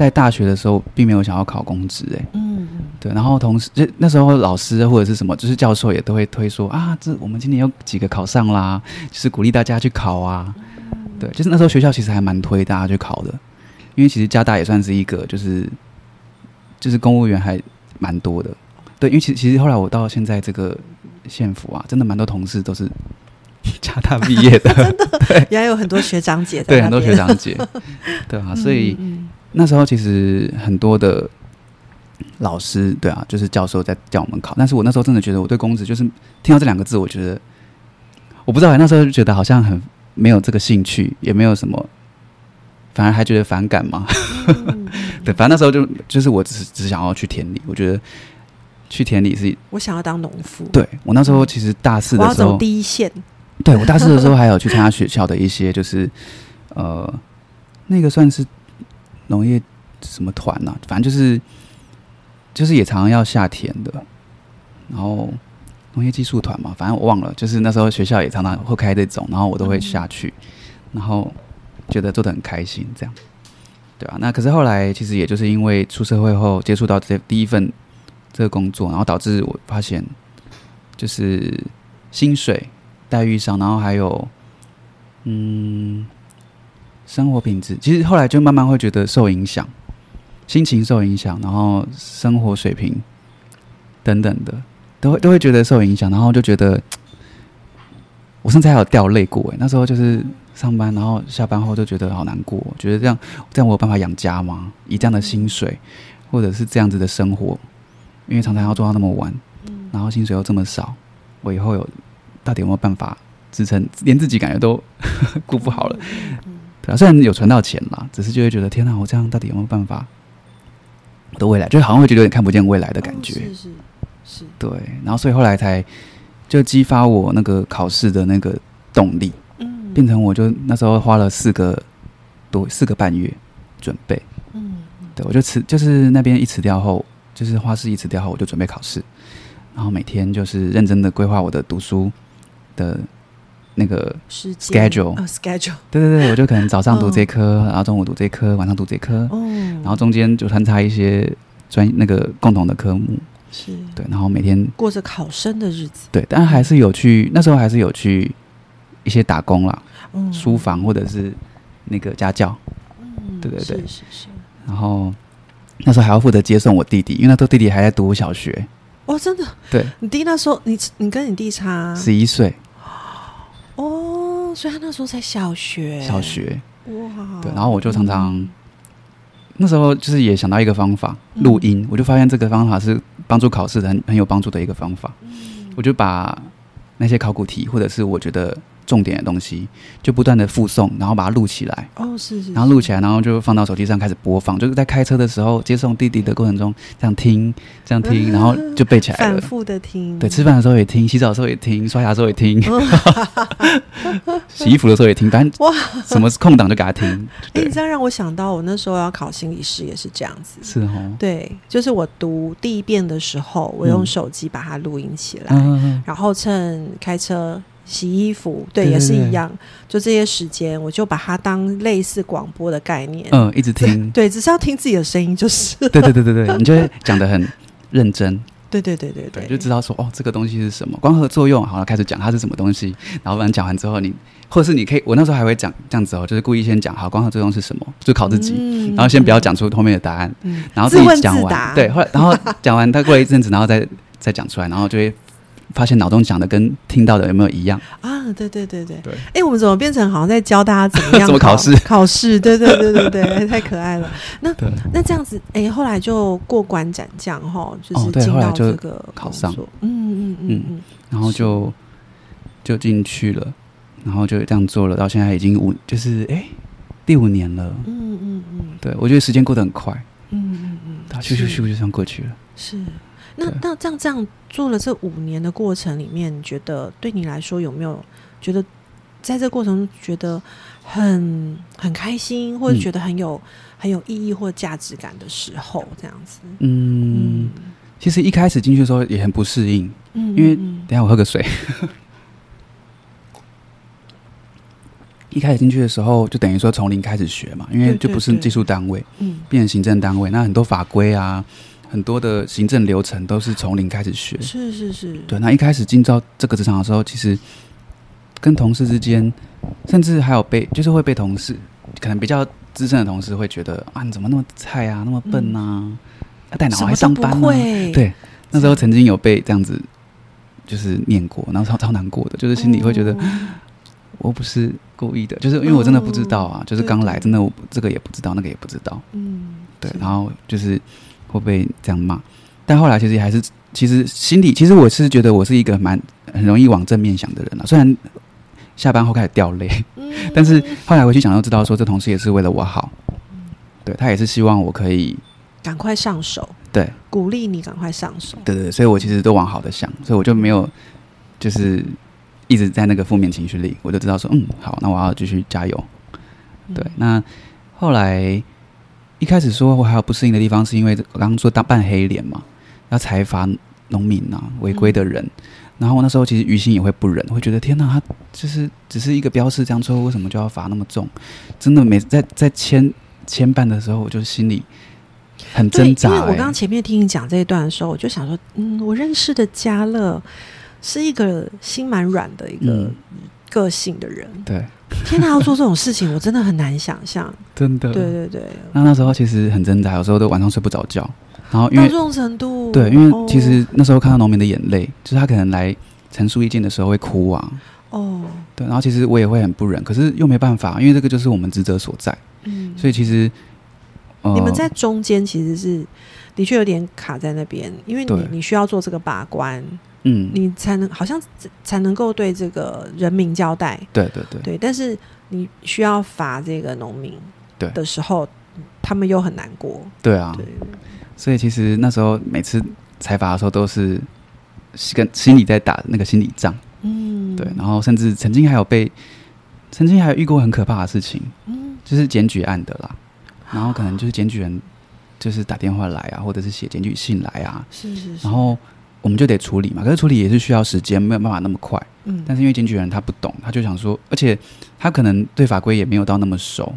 在大学的时候，并没有想要考公职，哎，嗯嗯。对，然后同时就那时候老师或者是什么，就是教授也都会推说啊，这我们今年有几个考上啦，就是鼓励大家去考啊。对，就是那时候学校其实还蛮推大家去考的，因为其实加大也算是一个就是就是公务员还蛮多的。对，因为其其实后来我到现在这个县府啊，真的蛮多同事都是加大毕业的，原来有很多学长姐在对，很多学长姐，对啊，所以。嗯那时候其实很多的老师，对啊，就是教授在叫我们考，但是我那时候真的觉得我对公职就是听到这两个字，我觉得我不知道，那时候就觉得好像很没有这个兴趣，也没有什么，反而还觉得反感嘛。嗯。对，反正那时候就就是我只是只想要去田里，我觉得去田里是我想要当农夫，对我那时候其实大四的时候，第一线，对我大四的时候还有去参加学校的一些就是呃那个算是农业什么团呐、反正就是就是也常常要下田的，然后农业技术团嘛，反正我忘了，就是那时候学校也常常会开这种，然后我都会下去，然后觉得做的很开心，这样，对啊，那可是后来其实也就是因为出社会后接触到这第一份这个工作，然后导致我发现就是薪水待遇上，然后还有嗯生活品质，其实后来就慢慢会觉得受影响，心情受影响，然后生活水平等等的，都会都会觉得受影响，然后就觉得我甚至还有掉泪过诶，那时候就是上班，然后下班后就觉得好难过，觉得这样这样我有办法养家吗？以这样的薪水，或者是这样子的生活，因为常常要做到那么晚，然后薪水又这么少，我以后有到底有没有办法支撑？连自己感觉都 顾不好了。对啊，虽然有存到钱啦，只是就会觉得天哪，我这样到底有没有办法？我的未来就好像会觉得有点看不见未来的感觉。哦是是是，对，然后所以后来才就激发我那个考试的那个动力，嗯变成我就那时候花了四个多四个半月准备。嗯对，我就辞就是那边一辞掉后，就是花市一辞掉后，我就准备考试，然后每天就是认真的规划我的读书的那个 schedule 啊 schedule 对对对，我就可能早上读嗯这科，然后中午读这科，晚上读这科，哦，然后中间就穿插一些专那个共同的科目，是。对，然后每天过着考生的日子，对，但还是有去那时候还是有去一些打工啦，嗯。书房或者是那个家教，嗯对对对。是是是，然后那时候还要负责接送我弟弟，因为那时候弟弟还在读小学，哇，真的，对，你弟那时候你你跟你弟差十一岁，哦，所以他那时候才小学，小学，哇，对，然后我就常常。那时候就是也想到一个方法，嗯录音，我就发现这个方法是帮助考试的很很有帮助的一个方法。嗯我就把那些考古题或者是我觉得重点的东西，就不断的附送，然后把它录起来，哦是是，然后录起来，然后就放到手机上开始播放，就是在开车的时候接送弟弟的过程中，这样听，这样听，然后就背起来了。反复的听，对，吃饭的时候也听，洗澡的时候也听，刷牙的时候也听，哦。洗衣服的时候也听，反正哇，什么空档就给他听。哎，对。你，这样让我想到我那时候要考心理师也是这样子，是哦，对，就是我读第一遍的时候，我用嗯。手机把它录音起来，嗯，然后趁开车、洗衣服，对，对对也是一样，就这些时间，我就把它当类似广播的概念，嗯，一直听。对，只是要听自己的声音，就是，对对对对对，你就会讲的很认真，对对对对对，就知道说哦，这个东西是什么，光合作用，好了，开始讲它是什么东西，然后完讲完之后你，或者是你可以，我那时候还会讲这样子哦，就是故意先讲好光合作用是什么，就考自己，嗯然后先不要讲出后面的答案，嗯然后自己讲完，对，后来然后讲完，他过了一阵子，然后再再讲出来，然后就会发现脑中讲的跟听到的有没有一样，啊，对对对对，对，哎，我们怎么变成好像在教大家怎么样怎么考试？考？试，对对对对对，太可爱了。那那这样子，哎，后来就过关斩将哈，就是进到这个考上。嗯嗯嗯嗯，然后就就进去了，然后就这样做了，到现在已经五，就是哎第五年了，嗯嗯嗯。对我觉得时间过得很快，嗯嗯嗯，它咻咻咻就这样过去了。是，那那这样这样做了这五年的过程里面，你觉得对你来说有没有觉得在这个过程中觉得很很开心，或者嗯觉得很有、很有意义或价值感的时候，这样子？嗯，其实一开始进去的时候也很不适应，嗯因为嗯等一下我喝个水。一开始进去的时候，就等于说从零开始学嘛，因为就不是技术单位，嗯。变成行政单位，那很多法规啊，很多的行政流程都是从零开始学。是是是，对，那一开始进到这个职场的时候，其实跟同事之间，甚至还有被就是会被同事，可能比较资深的同事会觉得啊，你怎么那么菜啊，那么笨啊，要带脑还上班呢、对，那时候曾经有被这样子就是念过，然后超超难过的，就是心里会觉得、哦。我不是故意的，就是因为我真的不知道啊，就是刚来，真的我这个也不知道，那个也不知道，嗯，对，然后就是会被这样骂，但后来其实还是，其实心里其实我是觉得我是一个蛮很容易往正面想的人了，虽然下班后开始掉泪，嗯。但是后来回去想就知道说，这同事也是为了我好，对他也是希望我可以，赶快上手，对。鼓励你赶快上手，对对，对所以我其实都往好的想，所以我就没有就是一直在那个负面情绪里，我就知道说，嗯，好，那我要继续加油。嗯。对，那后来一开始说我还有不适应的地方，是因为我刚刚说当扮黑脸嘛，要财阀农民啊违规的人，然后我那时候其实于心也会不忍，会觉得天哪，他就是只是一个标示这样错，为什么就要罚那么重？真的每在在牵牵绊的时候，我就心里很，挣扎、因为我欸。刚刚前面听你讲这一段的时候，我就想说，嗯，我认识的嘉乐是一个心蛮软的一个嗯个性的人。对，天哪，要做这种事情，我真的很难想象。真的。对对对，那那时候其实很挣扎，有时候都晚上睡不着觉，然后因为到这种程度，对，因为哦。其实那时候看到农民的眼泪，就是他可能来陈述意见的时候会哭啊，哦，对，然后其实我也会很不忍，可是又没办法，因为这个就是我们职责所在，嗯，所以其实、呃、你们在中间其实是的确有点卡在那边，因为你你需要做这个把关，嗯，你才能好像才能够对这个人民交代，对对对。对，但是你需要罚这个农民对。的时候，他们又很难过，对啊，对，所以其实那时候每次采罚的时候都是跟心里在打那个心理仗，嗯，对，然后甚至曾经还有被曾经还有遇过很可怕的事情，嗯。就是检举案的啦，然后可能就是检举人就是打电话来啊，或者是写检举信来啊，是是是，然后我们就得处理嘛，可是处理也是需要时间，没有办法那么快。嗯，但是因为检举人他不懂，他就想说，而且他可能对法规也没有到那么熟，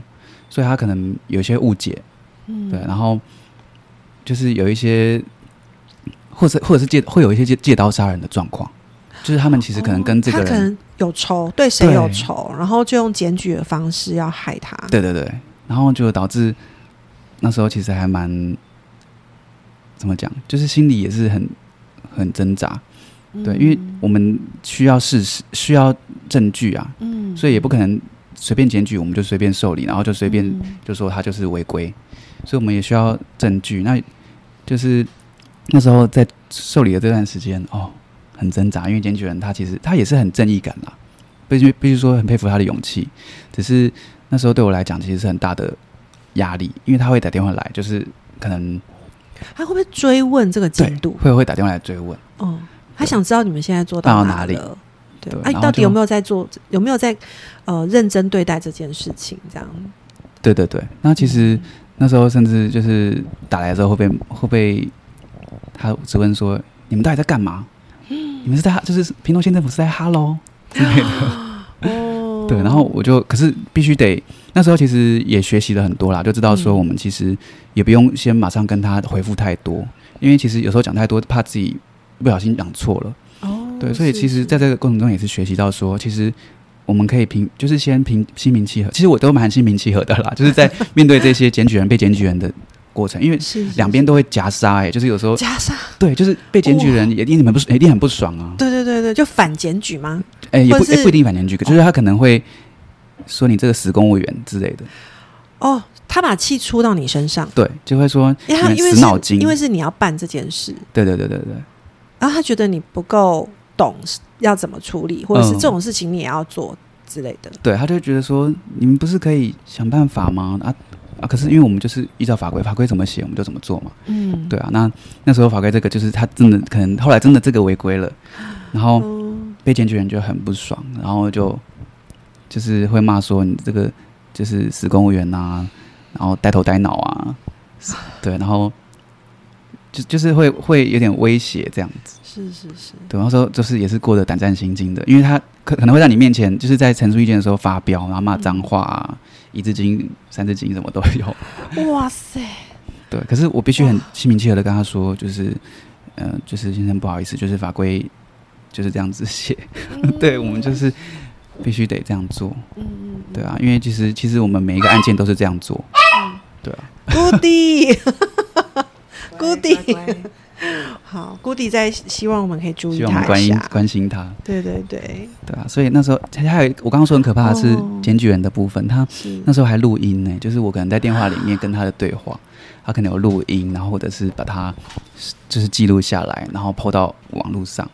所以他可能有一些误解，嗯。对，然后就是有一些，或者或者是借会有一些借借刀杀人的状况，就是他们其实可能跟这个人，哦他可能有仇，对谁有仇，然后就用检举的方式要害他，对对对，然后就导致那时候其实还蛮怎么讲，就是心里也是很很挣扎，对，因为我们需要事实，需要证据啊，嗯。所以也不可能随便检举，我们就随便受理，然后就随便嗯。就说他就是违规，所以我们也需要证据。那就是那时候在受理的这段时间，哦，很挣扎，因为检举人他其实他也是很正义感啦，必须必须说很佩服他的勇气。只是那时候对我来讲，其实是很大的压力，因为他会打电话来，就是可能他会不会追问这个对进度？会会打电话来追问，嗯，他想知道你们现在做到哪里哪了。对对，哎、到底有没有在做？有没有在呃认真对待这件事情？这样，对对对。那其实那时候甚至就是打来的时候会被会被他质问说：“你们到底在干嘛？你们是在哈就是屏东县政府是在哈喽之类的。”哦，对，然后我就可是必须得那时候其实也学习了很多啦，就知道说嗯我们其实也不用先马上跟他回复太多，因为其实有时候讲太多，怕自己不小心讲错了。哦，对，所以其实在这个过程中也是学习到说，其实我们可以平，就是先平心平气和。其实我都蛮心平气和的啦，就是在面对这些检举人、被检举人的过程，因为是是两边都会夹杀，哎，就是有时候夹杀，对，就是被检举人一定你们不一定很不爽啊，对对对对，就反检举吗？哎，也不不一定反检举，就是他可能会说你这个死公务员之类的，哦，他把气出到你身上，对，就会说因为他你死脑筋，因为是你要办这件事，对对对对对。然后他觉得你不够懂要怎么处理，或者是嗯。这种事情你也要做之类的。对，他就觉得说你们不是可以想办法吗？啊啊，可是因为我们就是依照法规，法规怎么写我们就怎么做嘛。嗯，对啊，那那时候法规这个就是他真的可能后来真的这个违规了，然后嗯，被检举人就很不爽，然后就就是会骂说你这个就是死公务员呐、然后呆头呆脑啊，对，然后就就是会会有点威胁这样子，是是是，对，那时候就是也是过得胆战心惊的，因为他可可能会在你面前，就是在陈述意见的时候发飙，然后骂脏话啊，一字经、三字经什么都有。哇塞！对，可是我必须很心平气和的跟他说，就是，呃，就是先生不好意思，就是法规就是这样子写，对我们就是必须得这样做，嗯嗯，对啊，因为其实其实我们每一个案件都是这样做，对啊，姑弟，姑弟乖。乖乖 好，姑弟在希望我们可以注意希望我关心一下。关心他，对对对，对啊，所以那时候还还有我刚刚说很可怕的是哦检举人的部分，他是那时候还录音呢，就是我可能在电话里面跟他的对话，他可能有录音，然后或者是把它就是记录下来，然后 PO 到网络上。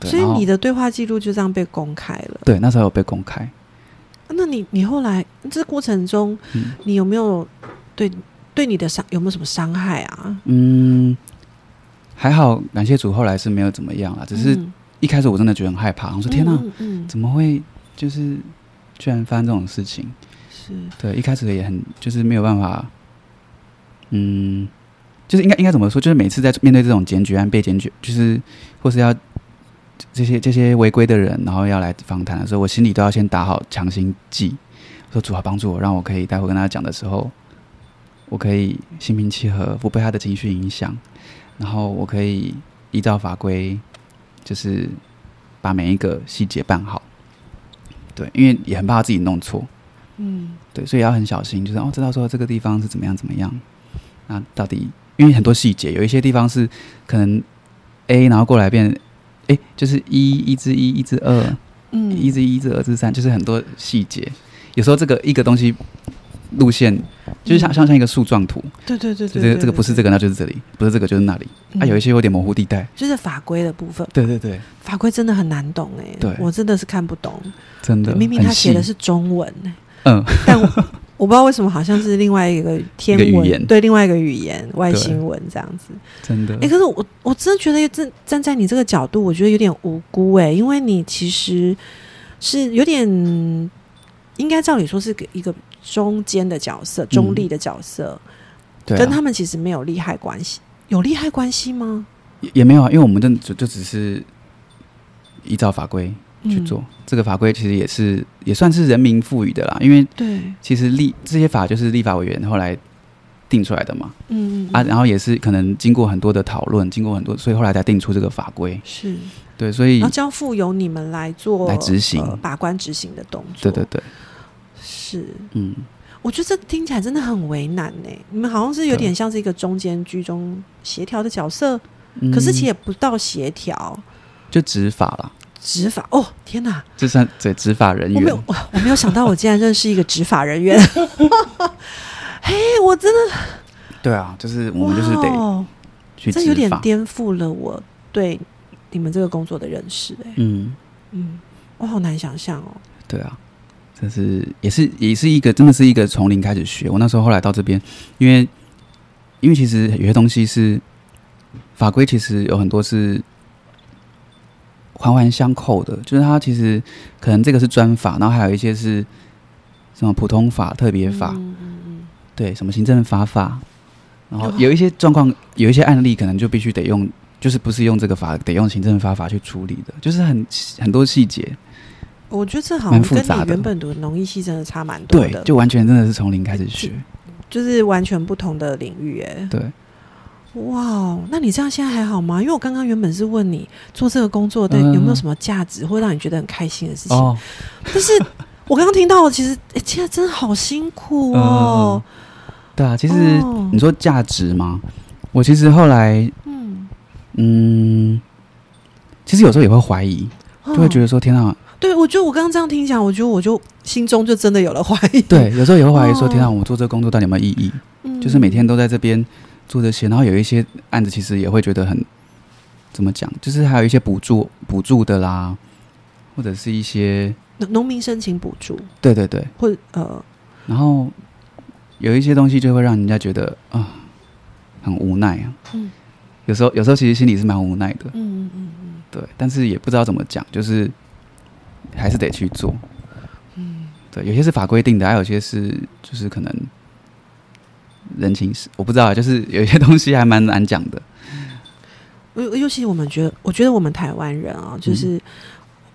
对所以然后你的对话记录就这样被公开了。对那时候有被公开，那你你后来这过程中，嗯你有没有对对你的伤有没有什么伤害啊？嗯，还好，感谢主，后来是没有怎么样了。只是嗯一开始我真的觉得很害怕，我说天哪、嗯嗯，怎么会就是居然发生这种事情？是对，一开始也很就是没有办法，嗯，就是应该应该怎么说？就是每次在面对这种检举案被检举，就是或是要这些这些违规的人，然后要来访谈的时候，我心里都要先打好强心剂，说主啊帮助我，让我可以待会跟他讲的时候，我可以心平气和，不被他的情绪影响，然后我可以依照法规，就是把每一个细节办好。对，因为也很怕自己弄错。嗯对，所以要很小心，就是哦，知道说这个地方是怎么样怎么样，那到底因为很多细节，有一些地方是可能 A 然后过来变，哎，就是一一至一，一至二，嗯一至一，一至二至三，就是很多细节。有时候这个一个东西路线就是像像像一个树状图，对对对就这个这个不是这个，那就是这里，不是这个就是那里。啊，嗯有一些有点模糊地带。就是法规的部分，对对对，法规真的很难懂哎，对我真的是看不懂。真的，明明很他写的是中文哎，嗯，但我我不知道为什么好像是另外一个天文，对，另外一个语言外星文这样子。真的哎、。可是我我真的觉得站站在你这个角度，我觉得有点无辜哎、因为你其实是有点应该照理说是个一个中间的角色，中立的角色，跟他们其实没有利害关系，有利害关系吗？也也没有啊，因为我们就就就只是依照法规去嗯做。这个法规其实也是也算是人民赋予的啦，因为对，其实立这些法就是立法委员后来定出来的嘛，嗯啊，然后也是可能经过很多的讨论，经过很多，所以后来才定出这个法规。是，对，所以交付由你们来做来执行。呃把关执行的动作。对对对，是。嗯，我觉得这听起来真的很为难呢。你们好像是有对点像是一个中间居中协调的角色，嗯可是其实也不到协调就执法了，执法。哦，天哪！这算对执法人员我没有，我没有想到我竟然认识一个执法人员。嘿，我真的，对啊，就是我们就是得这有点。颠覆了我对你们这个工作的认识。哎，嗯，嗯，我好难想象哦。对啊，这是也是也是一个真的是一个从零开始学。我那时候后来到这边，因为因为其实有些东西是法规，其实有很多是环环相扣的，就是它其实可能这个是专法，然后还有一些是什么普通法、特别法，嗯嗯嗯，对，什么行政法法，然后哦有一些状况，有一些案例可能就必须得用。就是不是用这个法，得用行政法法去处理的，就是很很多细节，我觉得这好像跟你原本读的农艺系真的差蛮多的，，对就完全真的是从零开始学，就是完全不同的领域。哎，对。哇哦，那你这样现在还好吗？因为我刚刚原本是问你做这个工作对嗯有没有什么价值，或让你觉得很开心的事情。哦，但是 我刚刚听到，其实哎，现在真的好辛苦哦。对啊，其实哦你说价值吗？我其实后来，嗯，嗯，其实有时候也会怀疑，就会觉得，得说，天啊，对我觉得我刚刚这样听讲，我觉得我就心中就真的有了怀疑。对，有时候也会怀疑说，哦天啊，我做这个工作到底有没有意义？嗯，就是每天都在这边做这些，然后有一些案子其实也会觉得很，怎么讲？就是还有一些补助补助的啦，或者是一些，农农民申请补助，对对对，或呃，然后有一些东西就会让人家觉得啊，很无奈啊。嗯有时候有时候其实心里是蛮无奈的。嗯嗯嗯对，但是也不知道怎么讲，就是还是得去做。嗯，对，有些是法规定的，还有些是就是可能人情世，我不知道啊，就是有一些东西还蛮难讲的。尤尤其我们觉得，我觉得我们台湾人啊，就是、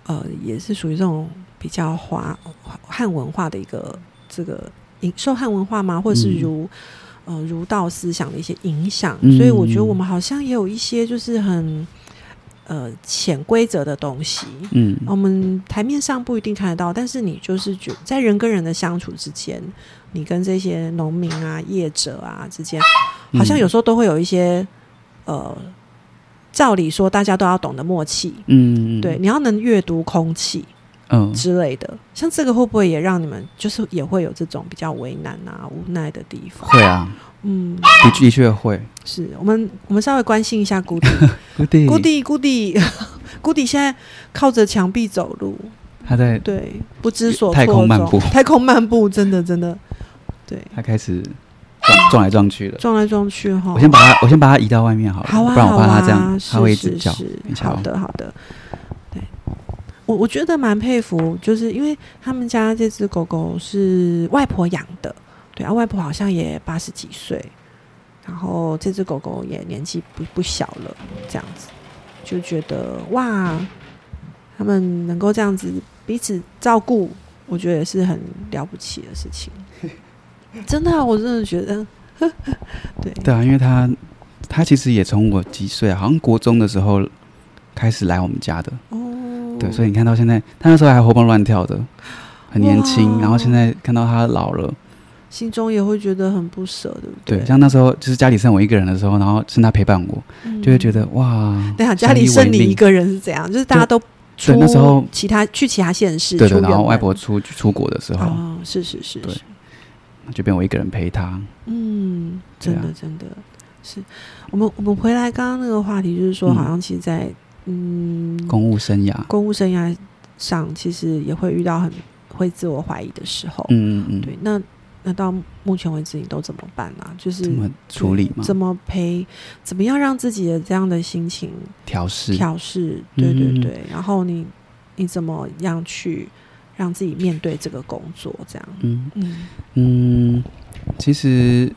呃，也是属于这种比较华汉文化的一个这个影受汉文化吗？或者是嗯儒、呃儒道思想的一些影响，嗯所以我觉得我们好像也有一些就是很呃潜规则的东西。嗯。我们台面上不一定看得到，但是你就是觉在人跟人的相处之间，你跟这些农民啊、业者啊之间，好像有时候都会有一些呃，照理说大家都要懂得默契，嗯。对，你要能阅读空气嗯之类的。像这个会不会也让你们就是也会有这种比较为难啊、无奈的地方？会啊，嗯，的的确会。是我们我们稍微关心一下谷底，谷 底谷底，谷底，谷底现在靠着墙壁走路，他在对，不知所措太空漫步太空漫步，真的真的，对，他开始撞撞来撞去了。撞来撞去哈。我先把他，我先把他移到外面好了，好啊，不然我怕他这样，他会一是直叫。好的，好的。对，我我觉得蛮佩服，就是因为他们家这只狗狗是外婆养的，对啊，外婆好像也八十几岁，然后这只狗狗也年纪不不小了，这样子就觉得哇，他们能够这样子彼此照顾，我觉得也是很了不起的事情。真的啊、我真的觉得，对，对啊，因为他他其实也从我几岁啊，好像国中的时候开始来我们家的。哦，对，所以你看到现在，他那时候还活蹦乱跳的，很年轻。然后现在看到他老了，心中也会觉得很不舍，对不对？对，像那时候就是家里剩我一个人的时候，然后剩他陪伴我，嗯。就会觉得哇，等一下家里剩你一个人是怎样？就是大家都出对那时候其他去其他县市，对对，然后外婆出出国的时候，哦，是是是对，就变我一个人陪他。嗯，真对啊。的真的是。我们我们回来刚刚那个话题，就是说，嗯。好像其实在嗯公务生涯，公务生涯上，其实也会遇到很会自我怀疑的时候。嗯嗯嗯，对，那那到目前为止，你都怎么办啊？就是怎么处理吗？怎么陪？怎么样让自己的这样的心情调试？调试，对对嗯对。然后你你怎么样去让自己面对这个工作？这样，嗯嗯嗯，其实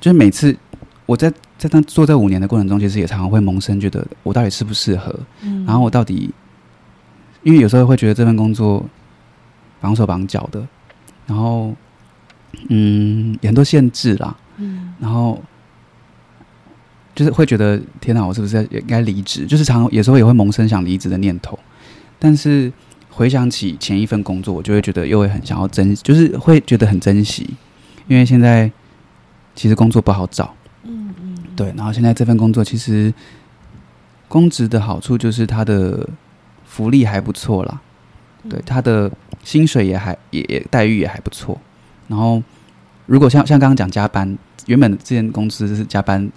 就是每次我在在当做这五年的过程中，其实也常常会萌生觉得我到底适不适合，嗯。然后我到底，因为有时候会觉得这份工作绑手绑脚的，然后嗯，有很多限制啦，嗯。然后就是会觉得天哪，我是不是也应该离职？就是常有时候也会萌生想离职的念头，但是回想起前一份工作，我就会觉得又会很想要珍，就是会觉得很珍惜，因为现在其实工作不好找，对，然后现在这份工作其实公职的好处就是它的福利还不错啦，对，它的薪水也还也也待遇也还不错。然后如果像像刚刚讲加班，原本之前公司是加班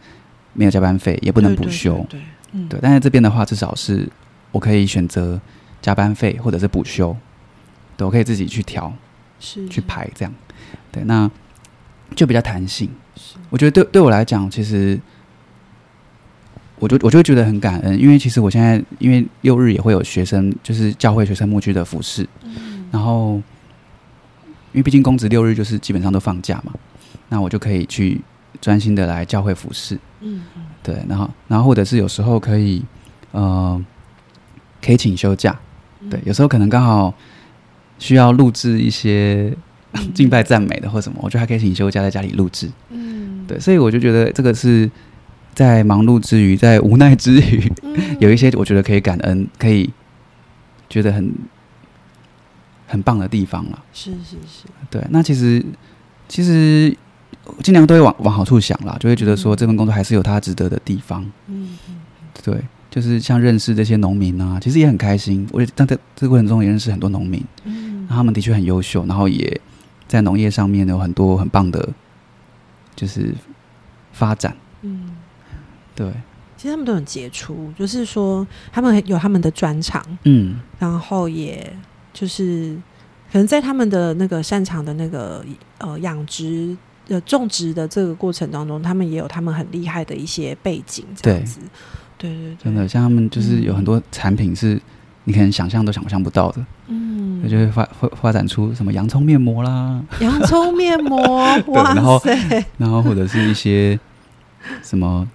没有加班费，也不能补休，对，对，对嗯。对，但是这边的话至少是我可以选择加班费或者是补休，对我可以自己去调是。去排这样，对，那就比较弹性。是。我觉得对对我来讲，其实我就我就会觉得很感恩，因为其实我现在因为六日也会有学生，就是教会学生牧区的服饰，嗯。然后因为毕竟公职六日就是基本上都放假嘛，那我就可以去专心的来教会服饰，嗯嗯。对，然后然后或者是有时候可以呃可以请休假，嗯。对，有时候可能刚好需要录制一些嗯敬拜赞美的或什么，我觉得还可以请休假在家里录制。嗯对，所以我就觉得这个是在忙碌之余，在无奈之余，嗯有一些我觉得可以感恩，可以觉得很很棒的地方了。是是是，对，那其实其实尽量都会往往好处想啦，就会觉得说嗯这份工作还是有它值得的地方。嗯嗯对，就是像认识这些农民啊，其实也很开心。我也在这这个过程中也认识很多农民，嗯他们的确很优秀，然后也在农业上面有很多很棒的，就是发展。嗯。对，其实他们都很杰出，就是说他们有他们的专长，嗯然后也就是可能在他们的那个擅长的那个呃养殖呃种植的这个过程当中，他们也有他们很厉害的一些背景，这样子。对对对，真的，像他们就是有很多产品是你可能想象都想象不到的，嗯那、就会发会发展出什么洋葱面膜啦，洋葱面膜，哇然后塞，然后或者是一些什么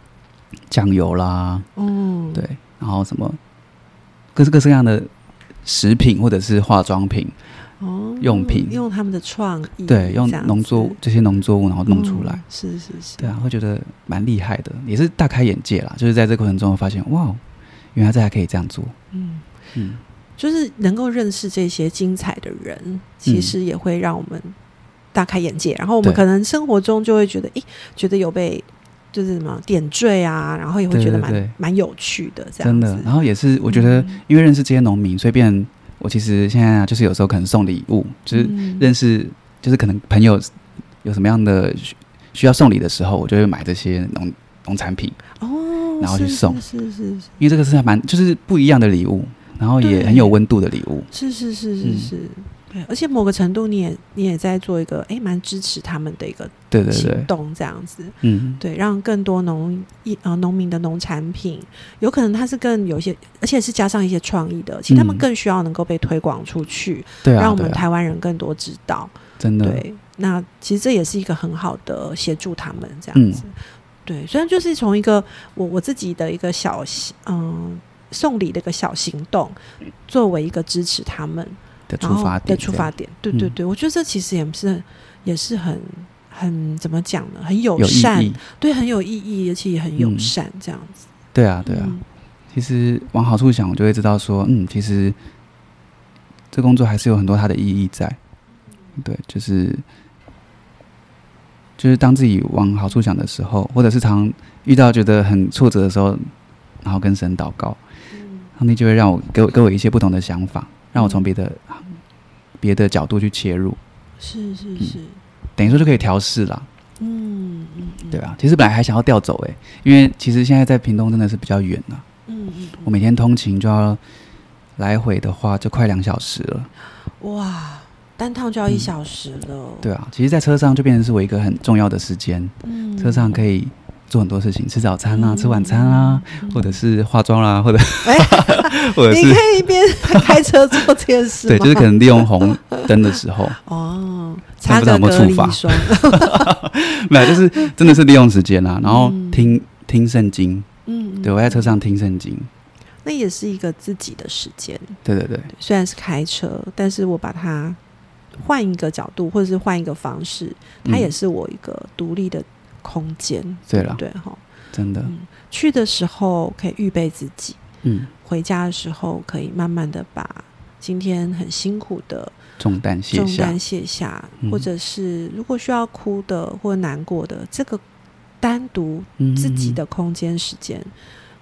酱油啦，嗯，对，然后什么各式各式各样的食品或者是化妆品，哦，用品用他们的创意，对，用农作物这些农作物然后弄出来，嗯是是是，对啊，会觉得蛮厉害的，也是大开眼界啦。就是在这过程中发现，哇，原来这还可以这样做，嗯，嗯，就是能够认识这些精彩的人，其实也会让我们大开眼界。然后我们可能生活中就会觉得，诶，觉得有被就是什么点缀啊，然后也会觉得蛮蛮有趣的这样真。的。然后也是我觉得，嗯因为认识这些农民，所以变我其实现在啊，就是有时候可能送礼物，就是嗯认识，就是可能朋友有什么样的需需要送礼的时候，我就会买这些农农产品，哦，然后去送是是是因为这个是还蛮就是不一样的礼物，然后也很有温度的礼物。是是是是嗯。是，对，而且某个程度你也你也在做一个哎蛮支持他们的一个行对对。行，动这样子。嗯，对，让更多农一呃农民的农产品，有可能它是更有一些，而且是加上一些创意的，其实他们嗯。更需要能够被推广出去，对啊，让我们台湾人更多知道。真的，对，那其实这也是一个很好的协助他们这嗯样子。对，虽然就是从一个我我自己的一个小嗯、送礼的一个小行动，作为一个支持他们的出发点，的出发点。对对对，我觉得这其实也是也是很很怎么讲呢？很友善。对，很有意义，而且也很友嗯善，这样子。对啊，对啊。嗯其实往好处想，我就会知道说，嗯，其实这工作还是有很多它的意义在。对，就是就是当自己往好处想的时候，或者是常遇到觉得很挫折的时候，然后跟神祷告，上帝就会让我给我给我一些不同的想法，让我从别的别的角度去切入，是是是，等于说就可以调试了。嗯嗯嗯，对啊，其实本来还想要调走诶、因为其实现在在屏东真的是比较远啊，嗯嗯我每天通勤就要来回的话就快两小时了。嗯，哇，单趟就要一小时了。对啊，其实，在车上就变成是我一个很重要的时间，嗯，车上可以做很多事情，吃早餐啊，嗯。吃晚餐啊，嗯。或者是化妆啦、或者哎，或者是你可以一边 开车做这件事对，就是可能利用红灯的时候，哦，擦这样不知道个隔离有没有触发。霜，没有，就是真的是利用时间啦、然后嗯听听圣经，嗯，对我在车上听圣经，那也是一个自己的时间。对对对，虽然是开车，但是我把它换一个角度，或者是换一个方式，它嗯。也是我一个独立的空间。对啦不对哈。真的，嗯，去的时候可以预备自己，嗯，回家的时候可以慢慢的把今天很辛苦的重担卸下重担，卸下，嗯或者是如果需要哭的或难过的，这个单独嗯自己，的空间时间，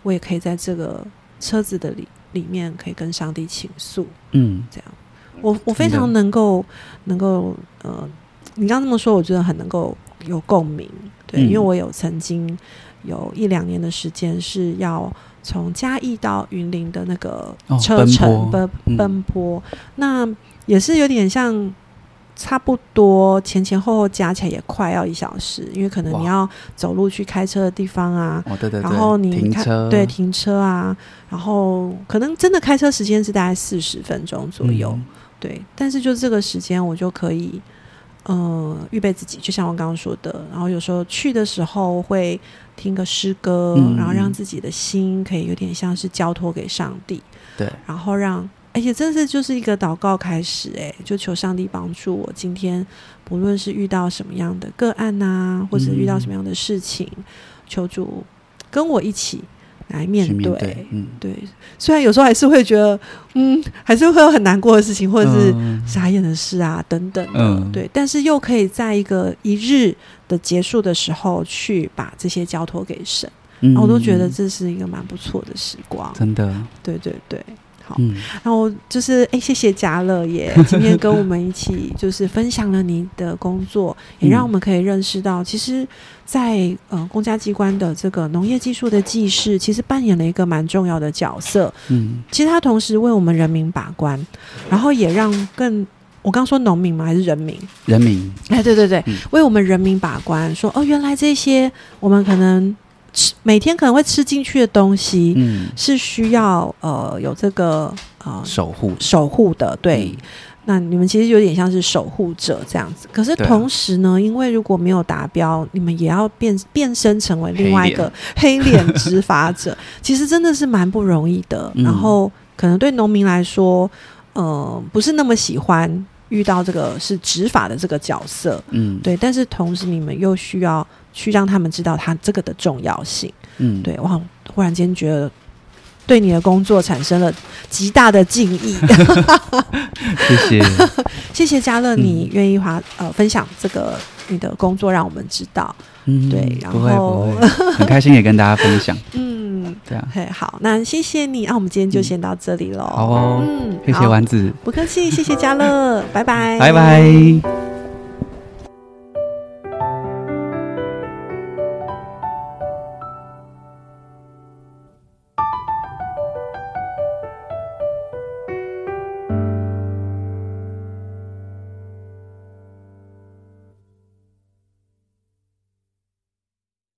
我也可以在这个车子的里里面可以跟上帝倾诉。嗯，这样我我非常能够能够呃，你刚刚这么说，我觉得很能够有共鸣。对，嗯因为我有曾经有一两年的时间是要从嘉义到云林的那个哦车程奔波奔波，那也是有点像。差不多前前后后加起来也快要一小时，因为可能你要走路去开车的地方啊，哦对对对，然后你看停车，对停车啊，然后可能真的开车时间是大概四十分钟左右，嗯。对，但是就这个时间，我就可以，呃，预备自己，就像我刚刚说的，然后有时候去的时候会听个诗歌，嗯然后让自己的心可以有点像是交托给上帝，对，然后让，而且真是就是一个祷告开始，哎，就求上帝帮助我今天，不论是遇到什么样的个案呐、或者遇到什么样的事情，求主跟我一起来面对。面对，嗯，对，虽然有时候还是会觉得，嗯，还是会有很难过的事情，或者是嗯。傻眼的事啊，等等的，嗯。对，但是又可以在一个一日的结束的时候，去把这些交托给神，嗯。我都觉得这是一个蛮不错的时光。真的，对对对，好，嗯，然后就是哎，谢谢嘉乐也 今天跟我们一起就是分享了你的工作，也让我们可以认识到，其实在，呃公家机关的这个农业技术的技师，其实扮演了一个蛮重要的角色。嗯，其实他同时为我们人民把关，然后也让更我刚说农民吗？还是人民？人民，哎，对对对，嗯为我们人民把关，说哦，原来这些我们可能吃每天可能会吃进去的东西，嗯，是需要呃有这个呃守护，守护的，对。嗯。那你们其实有点像是守护者这样子，可是同时呢，因为如果没有达标，你们也要变变身成为另外一个黑脸执法者，其实真的是蛮不容易的。嗯。然后可能对农民来说，呃，不是那么喜欢遇到这个是执法的这个角色，嗯，对。但是同时，你们又需要去让他们知道他这个的重要性，嗯，对。哇，忽然间觉得对你的工作产生了极大的敬意。谢谢，谢谢嘉乐，嗯你愿意花呃分享这个你的工作，让我们知道。嗯，对然不会后不会，很开心也跟大家分享，嗯，对啊，嘿，好，那谢谢你，那、我们今天就先到这里喽。好哦嗯，谢谢丸子，不客气，谢谢嘉乐，拜拜，拜拜。